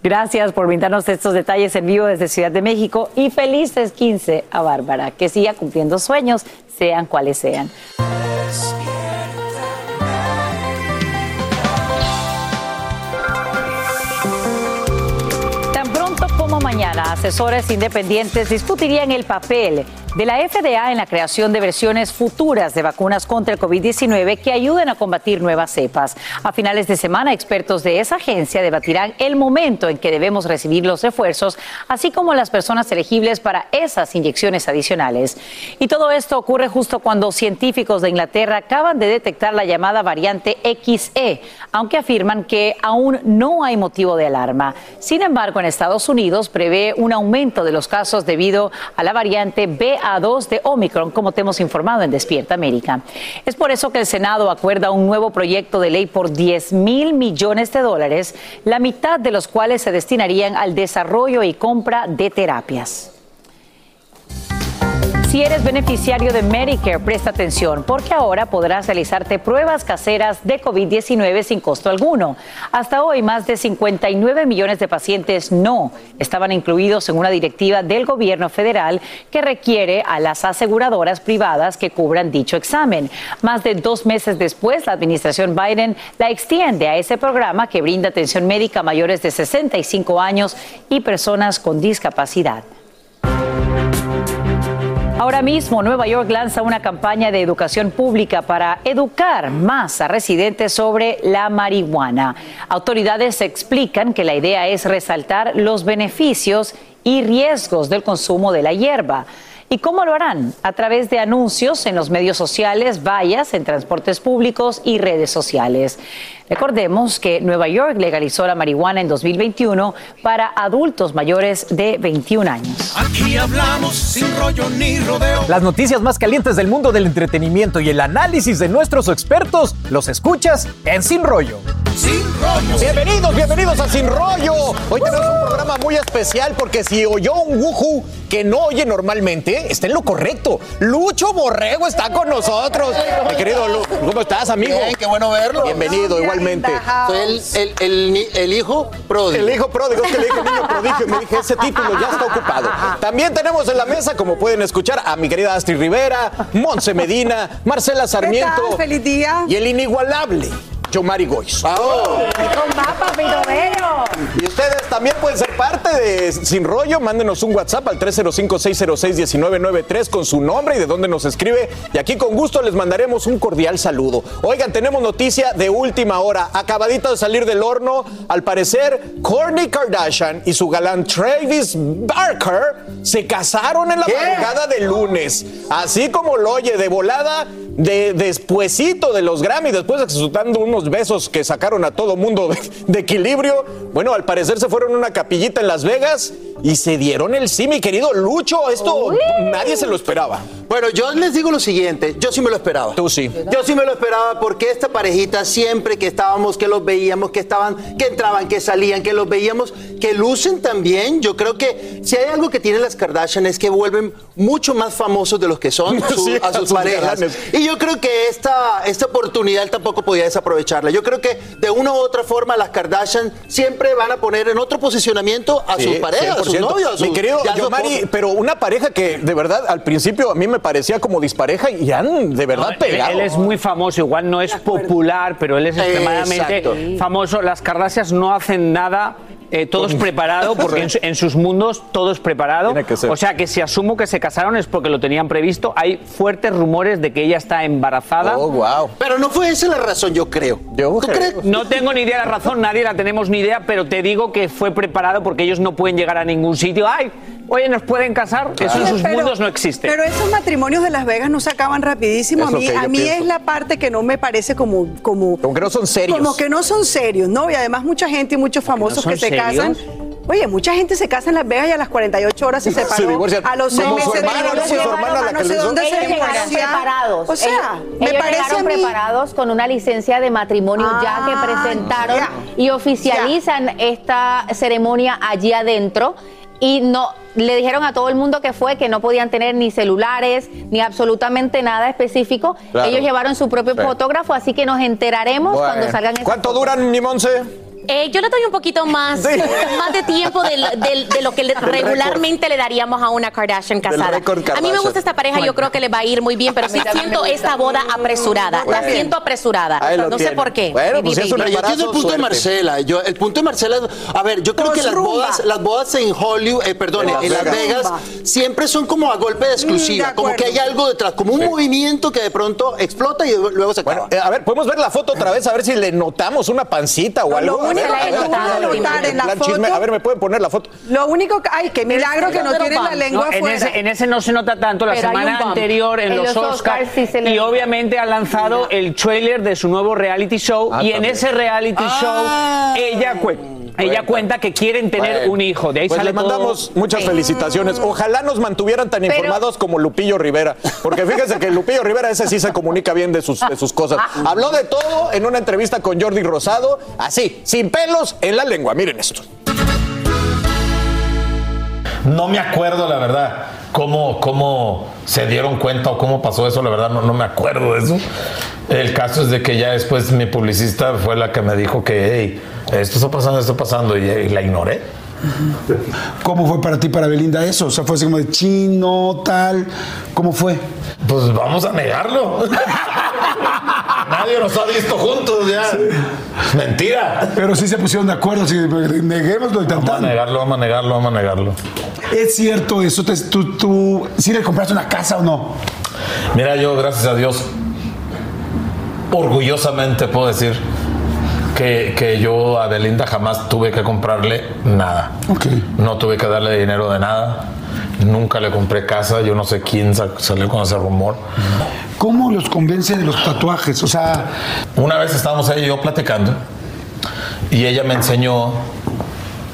Gracias por brindarnos estos detalles en vivo desde Ciudad de México y felices 15 a Bárbara, que siga cumpliendo sueños, sean cuales sean. Tan pronto como mañana, asesores independientes discutirían el papel de la FDA en la creación de versiones futuras de vacunas contra el COVID-19 que ayuden a combatir nuevas cepas. A finales de semana, expertos de esa agencia debatirán el momento en que debemos recibir los refuerzos, así como las personas elegibles para esas inyecciones adicionales. Y todo esto ocurre justo cuando científicos de Inglaterra acaban de detectar la llamada variante XE, aunque afirman que aún no hay motivo de alarma. Sin embargo, en Estados Unidos prevé un aumento de los casos debido a la variante BA a 2 de Omicron, como te hemos informado en Despierta América. Es por eso que el Senado acuerda un nuevo proyecto de ley por 10 mil millones de dólares, la mitad de los cuales se destinarían al desarrollo y compra de terapias. Si eres beneficiario de Medicare, presta atención porque ahora podrás realizarte pruebas caseras de COVID-19 sin costo alguno. Hasta hoy, más de 59 millones de pacientes no estaban incluidos en una directiva del gobierno federal que requiere a las aseguradoras privadas que cubran dicho examen. Más de dos meses después, la administración Biden la extiende a ese programa que brinda atención médica a mayores de 65 años y personas con discapacidad. Ahora mismo, Nueva York lanza una campaña de educación pública para educar más a residentes sobre la marihuana. Autoridades explican que la idea es resaltar los beneficios y riesgos del consumo de la hierba. ¿Y cómo lo harán? A través de anuncios en los medios sociales, vallas en transportes públicos y redes sociales. Recordemos que Nueva York legalizó la marihuana en 2021 para adultos mayores de 21 años. Aquí hablamos sin rollo ni rodeo. Las noticias más calientes del mundo del entretenimiento y el análisis de nuestros expertos los escuchas en Sin Rollo. Sin rollo. Bienvenidos, bienvenidos a Sin Rollo. Hoy tenemos un programa muy especial porque si oyó un wuju que no oye normalmente, está en lo correcto. Lucho Borrego está con nosotros. Mi querido Lu, ¿cómo estás, amigo? Bien, qué bueno verlo. Bienvenido, igualmente. El, el, el el hijo pródigo. El hijo pródigo, es que le dije niño prodigio y me dije, ese título ya está ocupado. También tenemos en la mesa, como pueden escuchar, a mi querida Astrid Rivera, Monse Medina, Marcela Sarmiento. tal? ¡Feliz día! Y el inigualable, Yomari Goiz. Y ustedes también pueden ser parte de Sin Rollo. Mándenos un WhatsApp al 305-606-1993 con su nombre y de dónde nos escribe. Y aquí con gusto les mandaremos un cordial saludo. Oigan, tenemos noticia de última hora. Acabadito de salir del horno, al parecer, Kourtney Kardashian y su galán Travis Barker se casaron en la madrugada de lunes. Así como lo oye, de volada, de despuesito de los Grammy, después de que se están dando besos que sacaron a todo mundo de, de equilibrio. Bueno, al parecer se fueron a una capillita en Las Vegas y se dieron el sí, mi querido Lucho. Esto nadie se lo esperaba. Bueno, yo les digo lo siguiente, yo sí me lo esperaba. Tú sí. Yo sí me lo esperaba porque esta parejita siempre que estábamos, que los veíamos, que estaban, que entraban, que salían, que los veíamos, que lucen también. Yo creo que si hay algo que tienen las Kardashian es que vuelven mucho más famosos de los que son su- Sí, a sus sus parejas. galanes. Y yo creo que esta, esta oportunidad él tampoco podía desaprovecharla. Yo creo que de una u otra forma las Kardashian siempre van a poner en otro posicionamiento a sus parejas, sus 100%. novios. Mi querido Yomari, pero una pareja que de verdad al principio a mí me parecía como dispareja y han de verdad Él, pegado. él es muy famoso, igual no es popular, pero él es extremadamente Exacto. famoso. Las Kardashians no hacen nada. Eh, todo es preparado, porque en, su- en sus mundos todo es preparado. ser. O sea que si asumo que se casaron es porque lo tenían previsto. Hay fuertes rumores de que ella está embarazada. Oh, wow. Pero no fue esa la razón, yo creo. Yo ¿Tú crees? No tengo ni idea de la razón, nadie la tenemos ni idea, pero te digo que fue preparado porque ellos no pueden llegar a ningún sitio. ¡Ay! Oye, ¿nos pueden casar? Eso en sus pero- mundos no existe. Pero esos matrimonios de Las Vegas no se acaban rapidísimo. Es A mí, que yo a mí pienso. es la parte que no me parece como, como, Como que no son serios. como que no son serios, ¿no? Y además mucha gente y muchos famosos son que se casan. Oye, mucha gente se casa en Las Vegas y a las 48 horas se Se separó. divorcian. a los seis Como su meses de ¿no? hermana la no sé dónde se llegaron preparados. O sea, ellos, me ellos parece llegaron a mí- preparados con una licencia de matrimonio ya Ah, que presentaron ya. y oficializan esta ceremonia allí adentro. Y no le dijeron a todo el mundo que fue que no podían tener ni celulares ni absolutamente nada específico. Claro. Ellos llevaron su propio Sí. fotógrafo, así que nos enteraremos Bueno. cuando salgan ¿Cuánto fotos. duran, mi Monse? Eh, yo le doy un poquito más, Sí. más de tiempo de lo que regularmente le daríamos a una Kardashian casada. A mí me gusta esta pareja, yo creo que le va a ir muy bien, pero sí siento esta boda apresurada. La siento apresurada. No sé por qué. Bueno, pues baby. es un yo entiendo el punto de Marcela. Yo, el punto de Marcela, es- a ver, yo creo que las bodas, las bodas en Hollywood, eh, perdón, En Las Vegas. Siempre son como a golpe de exclusiva, Mm, de como que hay algo detrás, como un movimiento que de pronto explota y luego se acaba. Eh, a ver, podemos ver la foto otra vez, a ver si le notamos una pancita o No, algo. Ver, único a que ver, tú vas a ver, notar en la plan chisme. foto- A ver, ¿me pueden poner la foto? Lo único que, ay, qué milagro que no tienen la lengua No, en, ese, en ese no se nota tanto la Pero hay semana anterior en, En los, los Oscars Oscars sí se le y obviamente ha lanzado el trailer de su nuevo reality show Ah, y en ese reality Ah. show ella, cue- ella cuenta que quieren tener Bueno, un hijo. De ahí pues sale le mandamos todo. muchas felicitaciones. Ojalá nos mantuvieran tan informados como Lupillo Rivera. Porque fíjense que Lupillo Rivera ese sí se comunica bien de sus, de sus cosas. Habló de todo en una entrevista con Jordi Rosado, así, sin pelos en la lengua. Miren esto. No me acuerdo, la verdad, cómo, cómo se dieron cuenta o cómo pasó eso, la verdad, no, no me acuerdo de eso. El caso es de que ya después mi publicista fue la que me dijo que, hey, esto está pasando, esto está pasando, y, y la ignoré. ¿Cómo fue para ti, para Belinda, eso? O sea, fue así como de chino, tal. ¿Cómo fue? Pues vamos a negarlo. Nadie nos ha visto juntos ya. Mentira. Pero sí se pusieron de acuerdo, así, neguémoslo y Vamos a negarlo, vamos a negarlo, vamos a negarlo. ¿Es cierto eso? Te- ¿Tú, tú sí le compraste una casa o no? Mira, yo, gracias a Dios, orgullosamente puedo decir que, que yo a Belinda jamás tuve que comprarle nada. No tuve que darle dinero de nada. Nunca le compré casa. Yo no sé quién sa- salió con ese rumor. ¿Cómo los convence de los tatuajes? O sea, Una vez estábamos ella y yo platicando y ella me enseñó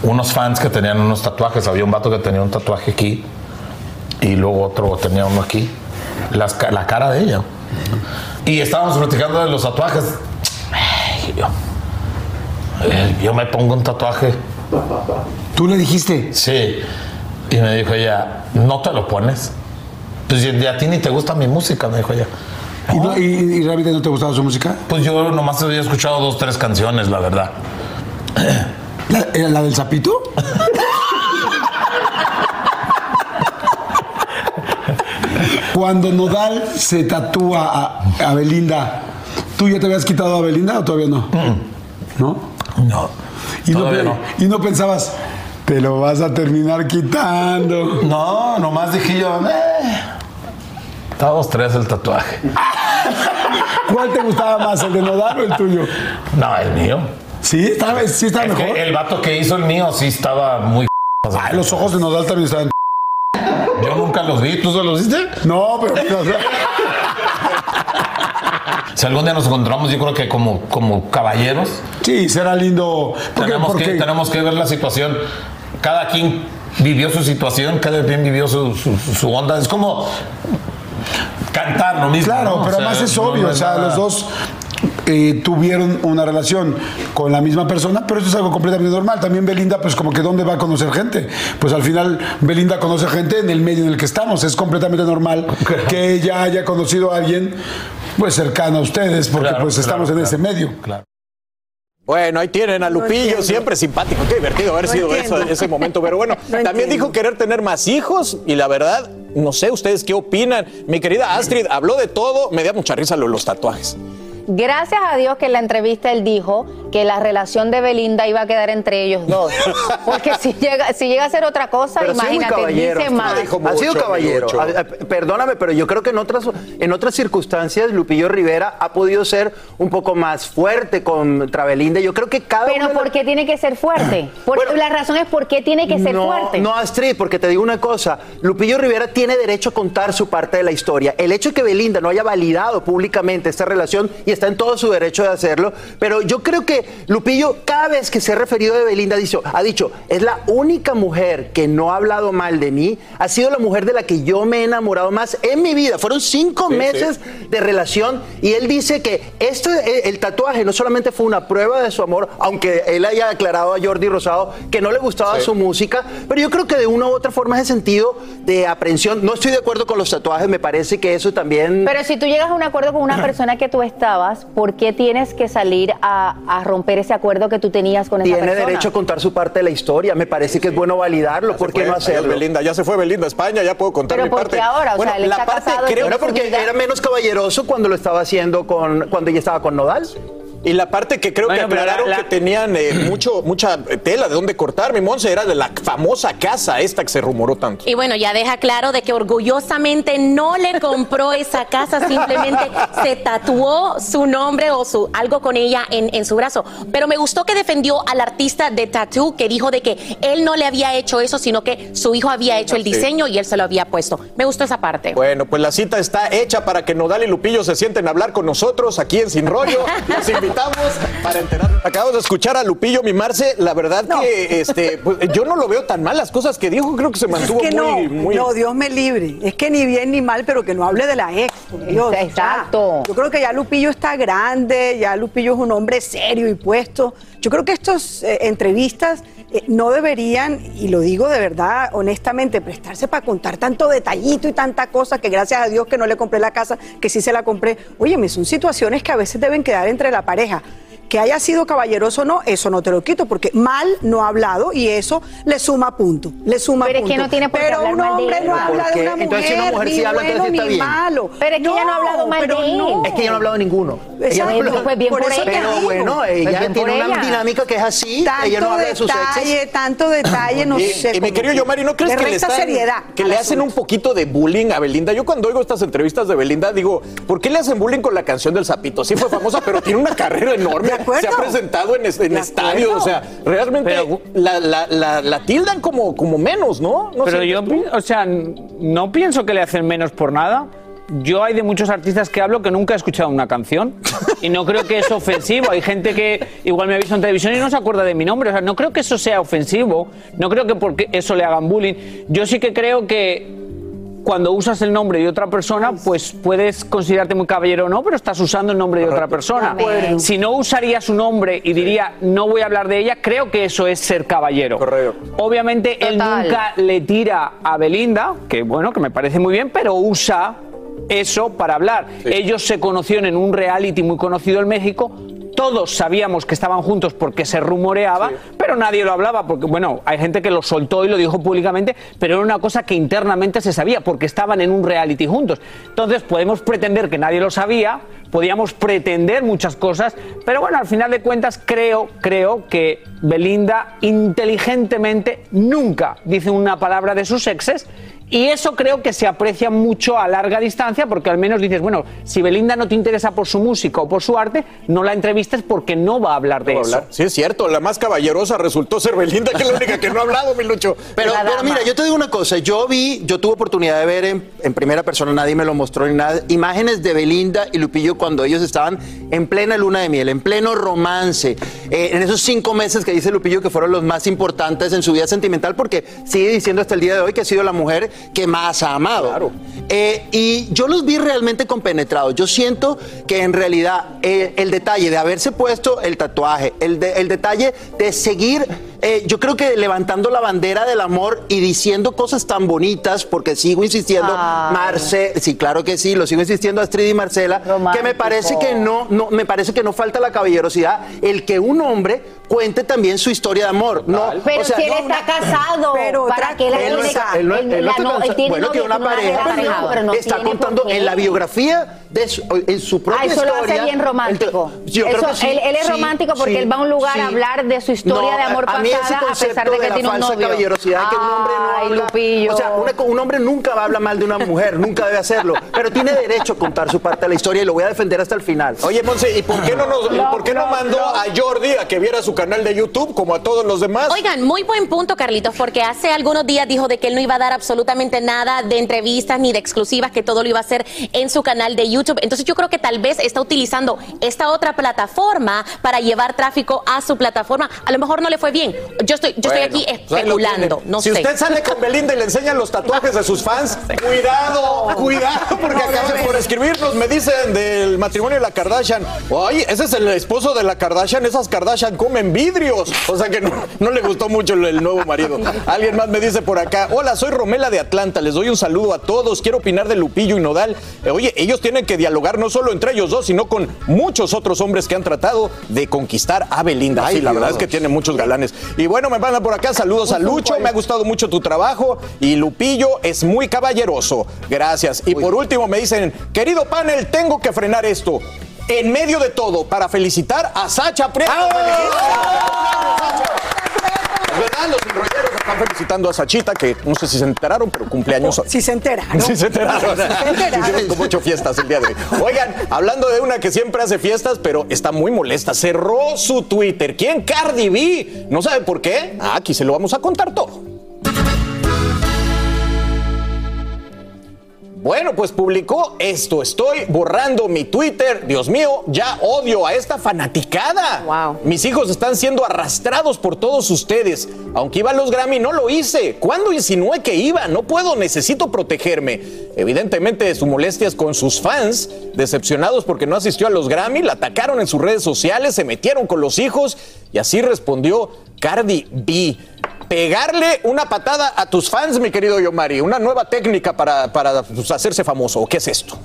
unos fans que tenían unos tatuajes. Había un vato que tenía un tatuaje aquí y luego otro tenía uno aquí. Las la cara de ella. Y estábamos platicando de los tatuajes. Ay, yo, eh, yo me pongo un tatuaje. ¿Tú le dijiste? Sí. Y me dijo ella, ¿no te lo pones? Pues a ti ni te gusta mi música, me dijo ella. ¿y, no- y- y realmente no te gustaba su música? Pues yo nomás había escuchado dos, tres canciones, la verdad. ¿La, eh, la del sapito? Cuando Nodal se tatúa a, a Belinda, ¿tú ya te habías quitado a Belinda o todavía no? ¿No? No. Y no, y no pensabas, te lo vas a terminar quitando. No, nomás dije yo, eh. Todos tres el tatuaje. ¿Cuál te gustaba más, el de Nodal o el tuyo? No, el mío. ¿Sí? ¿Estaba, sí estaba Es mejor? el vato que hizo el mío sí estaba muy. Ay, los ojos de Nodal también estaban. Yo nunca los vi, ¿tú se los viste? No, pero. Si algún día nos encontramos, yo creo que como, como caballeros, Sí, será lindo. Porque, tenemos, que, tenemos que ver la situación. Cada quien vivió su situación, cada quien vivió su, su- su onda. Es como cantar lo mismo. Claro, ¿no? pero O sea, además es obvio, no o sea, los dos eh, tuvieron una relación con la misma persona, pero esto es algo completamente normal. También Belinda, pues como que dónde va a conocer gente. Pues al final Belinda conoce gente en el medio en el que estamos. Es completamente normal que ella haya conocido a alguien pues cercano a ustedes, porque Claro, pues estamos claro, en ese claro. medio. Bueno, ahí tienen a Lupillo, siempre simpático. Qué divertido haber No sido eso, ese momento. Pero bueno, No también entiendo. dijo querer tener más hijos y la verdad, no sé ustedes qué opinan. Mi querida Astrid habló de todo, me da mucha risa lo de los tatuajes. Gracias a Dios que en la entrevista él dijo que la relación de Belinda iba a quedar entre ellos dos. Porque si llega, si llega a ser otra cosa, Pero ha sido muy imagínate, caballero. dice más. ha sido caballero. Perdóname, pero yo creo que en otras, en otras circunstancias Lupillo Rivera ha podido ser un poco más fuerte contra Belinda. Yo creo que cada Pero ¿por qué tiene que ser fuerte? Por- la razón es por qué tiene que ser no, fuerte. No, Astrid, porque te digo una cosa. Lupillo Rivera tiene derecho a contar su parte de la historia. El hecho de que Belinda no haya validado públicamente esta relación y está en todo su derecho de hacerlo, pero yo creo que Lupillo cada vez que se ha referido de Belinda ha dicho, ha dicho, es la única mujer que no ha hablado mal de mí, ha sido la mujer de la que yo me he enamorado más en mi vida. Fueron cinco Sí, meses de relación y él dice que esto, eh, el tatuaje no solamente fue una prueba de su amor, aunque él haya aclarado a Jordi Rosado que no le gustaba Sí. su música, pero yo creo que de una u otra forma ese sentido de aprensión, no estoy de acuerdo con los tatuajes, me parece que eso también... Pero si tú llegas a un acuerdo con una persona que tú estabas, ¿por qué tienes que salir a, a romper ese acuerdo que tú tenías con esa tiene persona? derecho a contar su parte de la historia, me parece que es bueno validarlo, ¿por qué Fue, no hacerlo? Belinda, ya se fue Belinda a España, ya puedo contar Pero mi ¿por parte. qué ahora? O bueno, sea, la parte creo tiene Bueno, porque era menos caballeroso cuando lo estaba haciendo con cuando ella estaba con Nodal. Y la parte que creo Bueno, que aclararon la- la- que tenían eh, mucho, mucha tela de dónde cortar, mi Monse, era de la famosa casa esta que se rumoró tanto. Y bueno, ya deja claro de que orgullosamente no le compró esa casa, simplemente se tatuó su nombre o su algo con ella en, en su brazo. Pero me gustó que defendió al artista de tattoo que dijo de que él no le había hecho eso, sino que su hijo había hecho el diseño y él se lo había puesto. Me gustó esa parte. Bueno, pues la cita está hecha para que Nodal y Lupillo se sienten a hablar con nosotros aquí en Sin Rollo. Los para. Acabamos de escuchar a Lupillo mimarse. La verdad que este, pues, yo no lo veo tan mal. Las cosas que dijo creo que se mantuvo es que no, muy, muy. no, Dios me libre. Es que ni bien ni mal, pero que no hable de la ex. por Dios. Exacto. Ya, yo creo que ya Lupillo está grande, ya Lupillo es un hombre serio y puesto. Yo creo que estas eh, entrevistas eh, no deberían, y lo digo de verdad, honestamente, prestarse para contar tanto detallito y tanta cosa que gracias a Dios que no le compré la casa, que sí se la compré. Óyeme, son situaciones que a veces deben quedar entre la pareja. Que haya sido caballeroso o no, eso no te lo quito, porque mal no ha hablado y eso le suma punto. Le suma Pero es que punto. no tiene por qué Pero hablar un mal de hombre él. no ¿Por habla de una mujer, Entonces, si una mujer sí habla, bueno entonces está bien. malo. Pero es que ella no ha hablado mal pero de él. no. Es que ella no ha hablado de ninguno. Ella no ha hablado- Pues bien por eso ella. Pero digo. bueno, Pues ella bien tiene por una ella. dinámica que es así. Tanto ella no habla de sus detalle, exes. tanto detalle, no Y, sé. y mi querido Yomari, ¿no crees que le, están- que le hacen un poquito de bullying a Belinda? Yo cuando oigo estas entrevistas de Belinda digo, ¿por qué le hacen bullying con la canción del sapito? Sí fue famosa, pero tiene una carrera enorme. Se ha presentado en, en estadios, acuerdo. o sea, realmente Pero- la, la- la- la tildan como, como menos, ¿no? No Pero yo, pi- o sea, no pienso que le hacen menos por nada. yo hay de muchos artistas que hablo que nunca he escuchado una canción y no creo que es ofensivo. Hay gente que igual me ha visto en televisión y no se acuerda de mi nombre. O sea, no creo que eso sea ofensivo. No creo que porque eso le hagan bullying. Yo sí que creo que cuando usas el nombre de otra persona, pues puedes considerarte muy caballero o no, pero estás usando el nombre de otra persona. Si no usaría su nombre y diría, no voy a hablar de ella, creo que eso es ser caballero. Obviamente él nunca le tira a Belinda, que bueno, que me parece muy bien, pero usa eso para hablar. Ellos se conocieron en un reality muy conocido en México. Todos sabíamos que estaban juntos porque se rumoreaba, pero nadie lo hablaba porque, bueno, hay gente que lo soltó y lo dijo públicamente, pero era una cosa que internamente se sabía porque estaban en un reality juntos. Entonces podemos pretender que nadie lo sabía, podíamos pretender muchas cosas, pero bueno, al final de cuentas creo, creo que Belinda inteligentemente nunca dice una palabra de sus exes y eso creo que se aprecia mucho a larga distancia porque al menos dices, bueno, si Belinda no te interesa por su música o por su arte, no la entrevistes porque no va a hablar de No eso. hablar. Sí, es cierto, la más caballerosa resultó ser Belinda, que es la única que no ha hablado, mi Lucho. Pero, pero mira, yo te digo una cosa, yo vi, yo tuve oportunidad de ver en, en primera persona, nadie me lo mostró ni nada, imágenes de Belinda y Lupillo cuando ellos estaban en plena luna de miel, en pleno romance, eh, en esos cinco meses que dice Lupillo que fueron los más importantes en su vida sentimental, porque sigue diciendo hasta el día de hoy que ha sido la mujer que más ha amado. Eh, y yo los vi realmente compenetrados. Yo siento que en realidad eh, el detalle de haberse puesto el tatuaje, el, de- el detalle de seguir, eh, yo creo que levantando la bandera del amor y diciendo cosas tan bonitas, porque sigo insistiendo, Ay. Marce, sí, claro que sí, lo sigo insistiendo Astrid y Marcela, que me parece que no, no, me parece que no falta la caballerosidad, el que un hombre cuente también su historia de amor. No, Pero o sea, si él no está una- casado, ¿para qué la él no está- que- él no- él él no la- está no, él casado. tiene Bueno, que una pareja casado, pero no está contando en la biografía de su, en su propia Ah, eso lo historia. hace bien romántico. Yo creo Eso, que sí, él, él es sí, romántico porque sí, él va a un lugar sí. a hablar de su historia No, de amor a mí ese concepto de que la falsa novio. caballerosidad que un hombre no Ay, habla. Lupillo. O sea, una- un hombre nunca va a hablar mal de una mujer, nunca debe hacerlo, pero tiene derecho a contar su parte de la historia y lo voy a defender hasta el final. Oye, Monse, ¿y por qué no, nos, ¿por qué no mandó a Jordi a que viera su canal de YouTube como a todos los demás? Oigan, muy buen punto, Carlitos, porque hace algunos días dijo de que él no iba a dar absolutamente nada de entrevistas ni de exclusivas, que todo lo iba a hacer en su canal de YouTube. Entonces yo creo que tal vez está utilizando esta otra plataforma para llevar tráfico a su plataforma. A lo mejor no le fue bien. Yo estoy, yo Bueno, estoy aquí especulando, no si sé. usted sale con Belinda y le enseñan los tatuajes de sus fans, cuidado, cuidado, porque acaban por escribirnos, me dicen del matrimonio de la Kardashian. Oye, ese es el esposo de la Kardashian, esas Kardashian comen vidrios. O sea que no, no le gustó mucho el, el nuevo marido. Alguien más me dice por acá, hola, soy Romela de Atlanta, les doy un saludo a todos, quiero opinar de Lupillo y Nodal. Eh, oye, ellos tienen que dialogar no solo entre ellos dos, sino con muchos otros hombres que han tratado de conquistar a Belinda. Ay, sí, la verdad es que tiene muchos galanes. Y bueno, me mandan por acá saludos a Lucho, me ha gustado mucho tu trabajo y Lupillo es muy caballeroso. Gracias. Y por último me dicen, querido panel, tengo que frenar esto. En medio de todo, para felicitar a Sacha Prieto. Es verdad, los enrolleros están felicitando a Sachita, que no sé si se enteraron, pero cumpleaños. Si se enteraron. Sí se enteraron. Sí se enteraron. Hicieron como ocho fiestas el día de hoy. Oigan, hablando de una que siempre hace fiestas, pero está muy molesta. Cerró su Twitter. ¿Quién? Cardi B. ¿No sabe por qué? Ah, aquí se lo vamos a contar todo. Bueno, pues publicó esto. Estoy borrando mi Twitter. Dios mío, ya odio a esta fanaticada. Wow. Mis hijos están siendo arrastrados por todos ustedes. Aunque iba a los Grammy, no lo hice. ¿Cuándo insinué que iba? No puedo, necesito protegerme. Evidentemente, su molestia es con sus fans, decepcionados porque no asistió a los Grammy, la atacaron en sus redes sociales, se metieron con los hijos y así respondió Cardi B. Pegarle una patada a tus fans, mi querido Yomari, una nueva técnica para, para pues, hacerse famoso. ¿O qué es esto?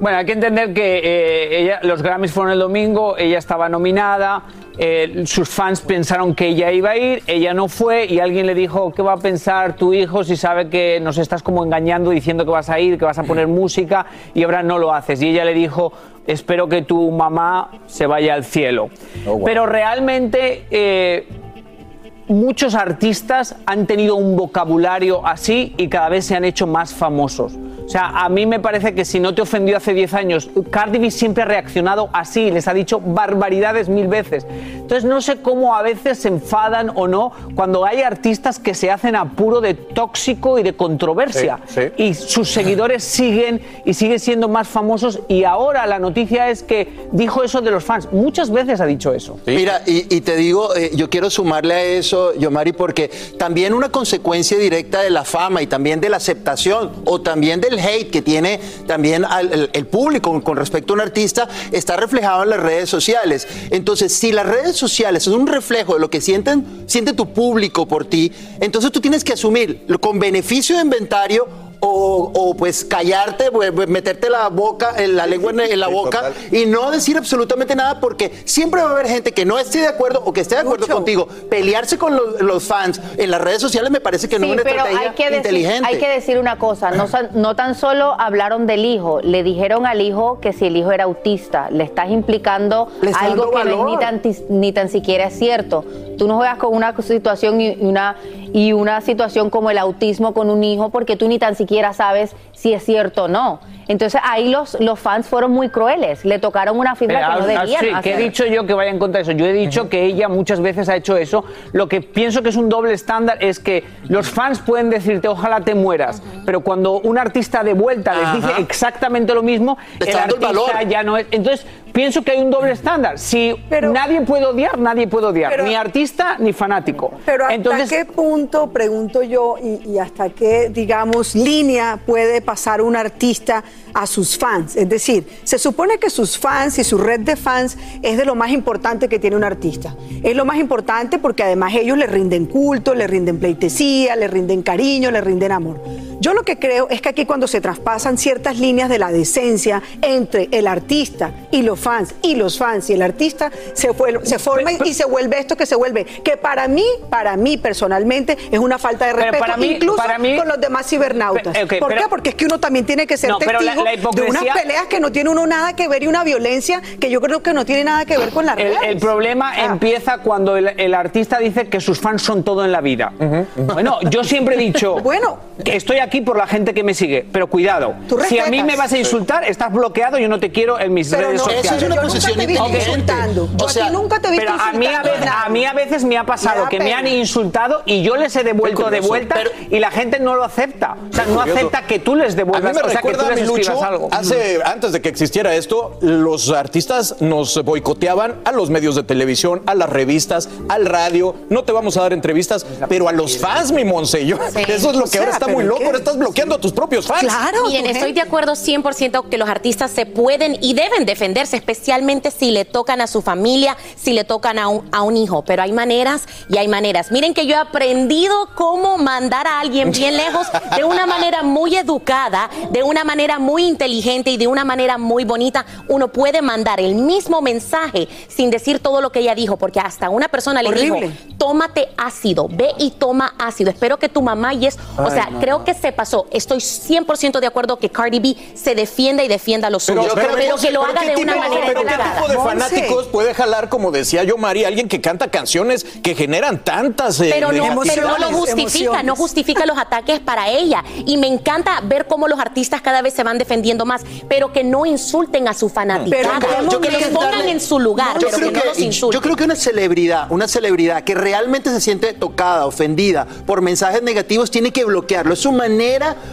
Bueno, hay que entender que eh, ella, los Grammys fueron el domingo, ella estaba nominada, eh, sus fans pensaron que ella iba a ir, ella no fue y alguien le dijo, ¿qué va a pensar tu hijo si sabe que nos estás como engañando diciendo que vas a ir, que vas a poner música y ahora no lo haces? Y ella le dijo, espero que tu mamá se vaya al cielo. Pero realmente... eh, muchos artistas han tenido un vocabulario así y cada vez se han hecho más famosos. O sea, a mí me parece que si no te ofendió hace 10 años, Cardi B siempre ha reaccionado así, les ha dicho barbaridades mil veces. Entonces no sé cómo a veces se enfadan o no cuando hay artistas que se hacen a puro de tóxico y de controversia. Sí, sí. Y sus seguidores siguen y siguen siendo más famosos y ahora la noticia es que dijo eso de los fans. Muchas veces ha dicho eso. Mira, y, y te digo, eh, yo quiero sumarle a eso, Yomari, porque también una consecuencia directa de la fama y también de la aceptación o también del hate que tiene también el, el público con respecto a un artista está reflejado en las redes sociales. Entonces, si las redes sociales son un reflejo de lo que sienten, siente tu público por ti, entonces tú tienes que asumir con beneficio de inventario o, o, pues callarte, meterte la boca, en la lengua en, en la boca y no decir absolutamente nada porque siempre va a haber gente que no esté de acuerdo o que esté de acuerdo contigo. Pelearse con los, los fans en las redes sociales me parece que no es una pero estrategia hay que, decir, inteligente. hay que decir una cosa, no, no tan solo hablaron del hijo, le dijeron al hijo que si el hijo era autista, le estás implicando Le está algo que no ni tan, ni tan siquiera es cierto. Tú no juegas con una situación y una, y una situación como el autismo con un hijo porque tú ni tan siquiera sabes si es cierto o no. Entonces ahí los, los fans fueron muy crueles, le tocaron una fibra Eh, que no debían sí, que he hacer. dicho yo que vaya en contra de eso. Yo he dicho que ella muchas veces ha hecho eso. Lo que pienso que es un doble estándar es que los fans pueden decirte ojalá te mueras, pero cuando un artista de vuelta les dice exactamente lo mismo, el artista valor. ya no es. Entonces pienso que hay un doble estándar. Si nadie puede odiar, nadie puede odiar, Pero- ni artista ni fanático. Pero hasta Entonces qué punto, pregunto yo, y, y hasta qué, digamos, línea puede pasar un artista a sus fans? Es decir, se supone que sus fans y su red de fans es de lo más importante que tiene un artista. Es lo más importante porque además ellos le rinden culto, le rinden pleitesía, le rinden cariño, le rinden amor. Yo lo que creo es que aquí cuando se traspasan ciertas líneas de la decencia entre el artista y los fans, y los fans y el artista, se, fue- se forma y se vuelve esto que se vuelve, que para mí, para mí personalmente, es una falta de respeto, para mí- incluso para mí- con los demás cibernautas. ¿Por pero- qué? Porque es que uno también tiene que ser No, la- testigo la de unas peleas que no tiene uno nada que ver y una violencia que yo creo que no tiene nada que ver con la El, redes. el problema empieza cuando el, el artista dice que sus fans son todo en la vida. Bueno, yo siempre he dicho bueno, que estoy aquí por la gente que me sigue, pero cuidado, si a mí me vas a insultar, estás bloqueado, yo no te quiero en mis Pero redes no, sociales. eso es una Yo nunca posición te he visto inteligente. insultando. Yo O a sea, ti nunca te he visto pero a mí a, insultando veces, a a mí a veces me ha pasado Me que me han insultado y yo les he devuelto de vuelta y la gente no lo acepta. O sea, no acepta que tú les A devuelvas, mí me o sea, que recuerda tú a les Lucho, algo. hace, antes de que existiera esto, los artistas nos boicoteaban a los medios de televisión, a las revistas, al radio. No te vamos a dar entrevistas, pero a los fans, mi Monse. Yo- Sí. Eso es lo O que sea, ahora está ¿pero muy loco. Ahora estás bloqueando a tus propios fans. Miren, estoy de acuerdo 100% que los artistas se pueden y deben defenderse, especialmente si le tocan a su familia, si le tocan a un, a un hijo. Pero hay maneras y hay maneras. Miren que yo he aprendido cómo mandar a alguien bien lejos de una manera muy educada, de una manera muy inteligente y de una manera muy bonita. Uno puede mandar el mismo mensaje sin decir todo lo que ella dijo, porque hasta una persona le Horrible. dijo, tómate ácido, ve y toma ácido. Espero que tu mamá y es, o Ay, sea, no, creo que se pasó. Estoy 100% de acuerdo que Cardi B se defienda y defienda lo suyo, pero, que lo haga ¿qué de una tipo- manera pero ¿qué tipo de fanáticos puede jalar, como decía yo, María, alguien que canta canciones que generan tantas eh, Pero no, pero no lo justifica, no justifica los ataques para ella. Y me encanta ver cómo los artistas cada vez se van defendiendo más, pero que no insulten a su fanaticada, yo que los pongan darle- en su lugar, yo pero que, creo no los insulten. Yo creo que una celebridad, una celebridad que realmente se siente tocada, ofendida por mensajes negativos, tiene que bloquearlo. Es su manera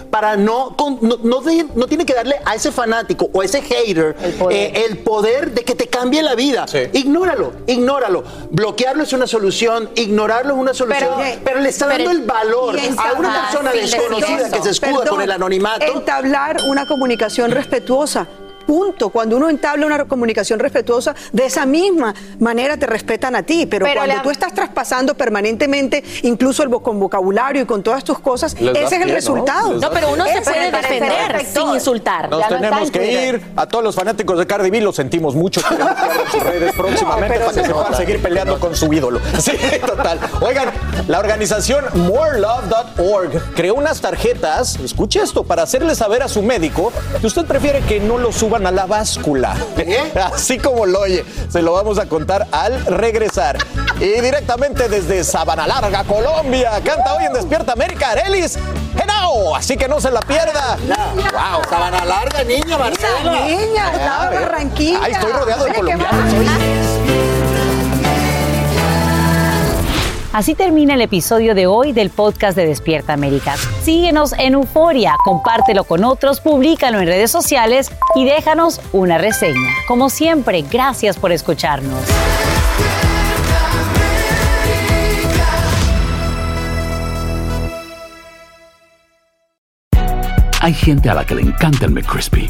para no, con- no, no de- no tiene que darle a ese fanático o a ese hater eh, el poder, de que te cambie la vida. Ignóralo, ignóralo. Bloquearlo es una solución, ignorarlo es una solución, pero, Pero- le está pero- dando el valor a una persona desconocida que se escuda Perdón, con el anonimato. Entablar una comunicación respetuosa. Punto. Cuando uno entabla una comunicación respetuosa, de esa misma manera te respetan a ti. Pero, Pero cuando la- tú estás traspasando permanentemente, incluso el con vocabulario y con todas tus cosas, Les ese es el resultado. No, pero uno se puede defender sin insultar. Nos tenemos que ir. A todos los fanáticos de Cardi B los sentimos mucho. Queremos que abran sus redes próximamente para que se se puedan seguir peleando con su ídolo. Sí, total. Oigan, la organización morelove.org creó unas tarjetas, escuche esto, para hacerle saber a su médico que usted prefiere que no lo suban a la báscula. Así como lo oye. Se lo vamos a contar al regresar. Y directamente desde Sabana Larga, Colombia, canta hoy en Despierta América, Arelis Genao. Así que no se la pierda. ¡Wow! Sabana larga, niña, Marcela. Niña, estaba ver. Barranquilla. Ay, estoy rodeado de colombianos Así termina el episodio de hoy del podcast de Despierta América. Síguenos en Euforia, compártelo con otros, públicalo en redes sociales y déjanos una reseña. Como siempre, gracias por escucharnos. Hay gente a la que le encanta el McCrispy